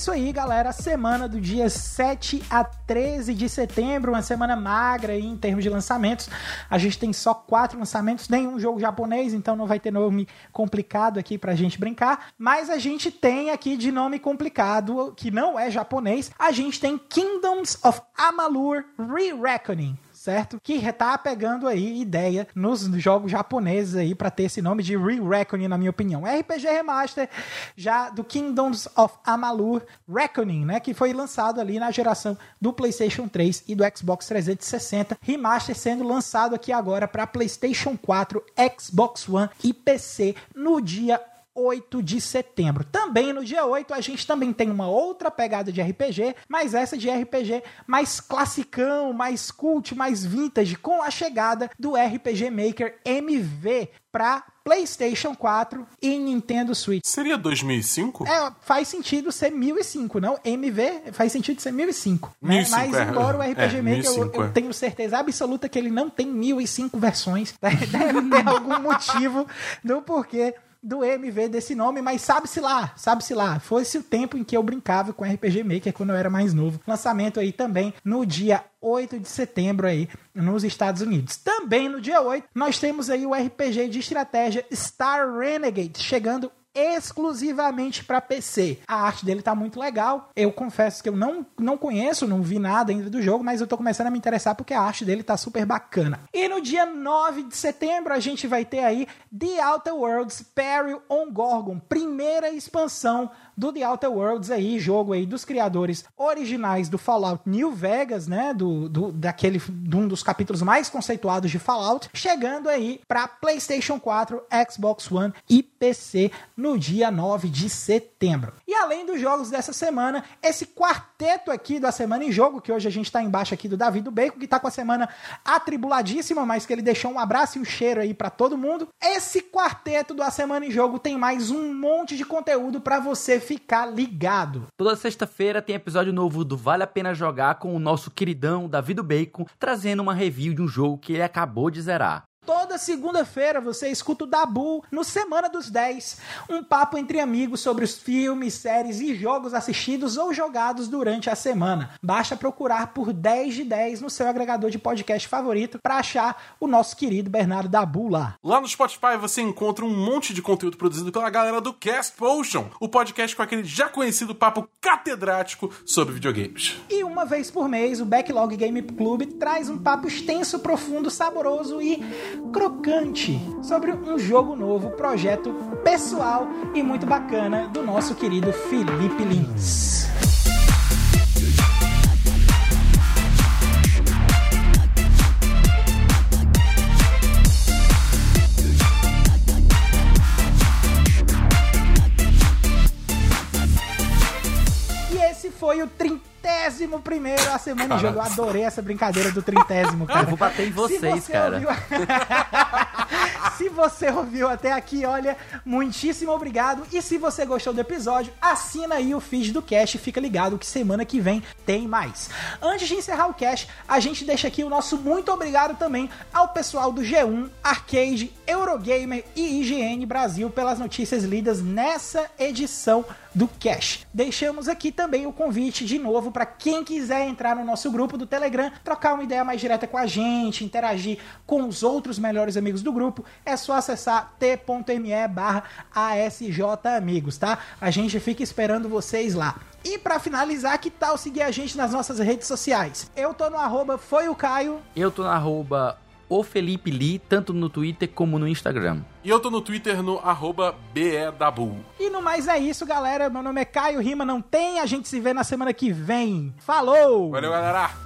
Isso aí, galera. Semana do dia 7 a 13 de setembro, uma semana magra aí em termos de lançamentos. A gente tem só quatro lançamentos, nenhum jogo japonês, então não vai ter nome complicado aqui pra gente brincar. Mas a gente tem aqui de nome complicado, que não é japonês, a gente tem Kingdoms of Amalur Re-Reckoning certo? Que tá pegando aí ideia nos jogos japoneses aí para ter esse nome de Re-Reckoning, na minha opinião. RPG Remaster já do Kingdoms of Amalur Reckoning, né? Que foi lançado ali na geração do PlayStation 3 e do Xbox 360. Remaster sendo lançado aqui agora para PlayStation 4, Xbox One e PC no dia 8 de setembro. Também no dia 8 a gente também tem uma outra pegada de RPG, mas essa de RPG mais classicão, mais cult, mais vintage, com a chegada do RPG Maker MV para PlayStation 4 e Nintendo Switch. Seria 2005? É, faz sentido ser 1005, não? MV faz sentido ser 1005. né? 1005, Mas é. embora o RPG É, Maker, eu, 1005, eu é. tenho certeza absoluta que ele não tem 1005 versões. Deve ter algum motivo do porquê do MV desse nome, mas sabe-se lá, sabe-se lá. Foi-se o tempo em que eu brincava com RPG Maker quando eu era mais novo. Lançamento aí também no dia 8 de setembro aí nos Estados Unidos. Também no dia 8, nós temos aí o RPG de estratégia Star Renegade chegando exclusivamente para PC. A arte dele tá muito legal. Eu confesso que eu não, não conheço, não vi nada ainda do jogo, mas eu tô começando a me interessar porque a arte dele tá super bacana. E no dia 9 de setembro a gente vai ter aí The Outer Worlds Peril on Gorgon, primeira expansão do The Outer Worlds aí, jogo aí dos criadores originais do Fallout New Vegas, né, do, do daquele de um dos capítulos mais conceituados de Fallout, chegando aí para PlayStation 4, Xbox One e PC no dia 9 de setembro. E além dos jogos dessa semana, esse quarteto aqui da semana em jogo, que hoje a gente tá embaixo aqui do Davi do Bacon, que tá com a semana atribuladíssima, mas que ele deixou um abraço e um cheiro aí para todo mundo. Esse quarteto da semana em jogo tem mais um monte de conteúdo para você ficar ligado. Toda sexta-feira tem episódio novo do Vale a Pena Jogar com o nosso queridão Davi do Bacon, trazendo uma review de um jogo que ele acabou de zerar. Toda segunda-feira você escuta o Dabu no Semana dos 10, um papo entre amigos sobre os filmes, séries e jogos assistidos ou jogados durante a semana. Basta procurar por 10 de 10 no seu agregador de podcast favorito para achar o nosso querido Bernardo Dabu lá. Lá no Spotify você encontra um monte de conteúdo produzido pela galera do Cast Potion, o podcast com aquele já conhecido papo catedrático sobre videogames. E uma vez por mês, o Backlog Game Club traz um papo extenso, profundo, saboroso e crocante sobre um jogo novo, projeto pessoal e muito bacana do nosso querido Felipe Lins. E esse foi o trintésimo primeiro a semana em jogo. Eu adorei essa brincadeira do trintésimo, cara. Eu vou bater em vocês, Se você cara. ouviu- se você ouviu até aqui, olha, muitíssimo obrigado. E se você gostou do episódio, assina aí o feed do Cast e fica ligado que semana que vem tem mais. Antes de encerrar o Cast, a gente deixa aqui o nosso muito obrigado também ao pessoal do G1, Arcade, Eurogamer e IGN Brasil pelas notícias lidas nessa edição do Cash. Deixamos aqui também o convite de novo para quem quiser entrar no nosso grupo do Telegram, trocar uma ideia mais direta com a gente, interagir com os outros melhores amigos do grupo, é só acessar t.me barra asjamigos, tá? A gente fica esperando vocês lá. E para finalizar, que tal seguir a gente nas nossas redes sociais? Eu tô no arroba foi o Caio. Eu tô na arroba o Felipe Lee, tanto no Twitter como no Instagram. E eu tô no Twitter no arroba BEDabu. E no mais é isso, galera. Meu nome é Caio Rima, não tem. A gente se vê na semana que vem. Falou! Valeu, galera!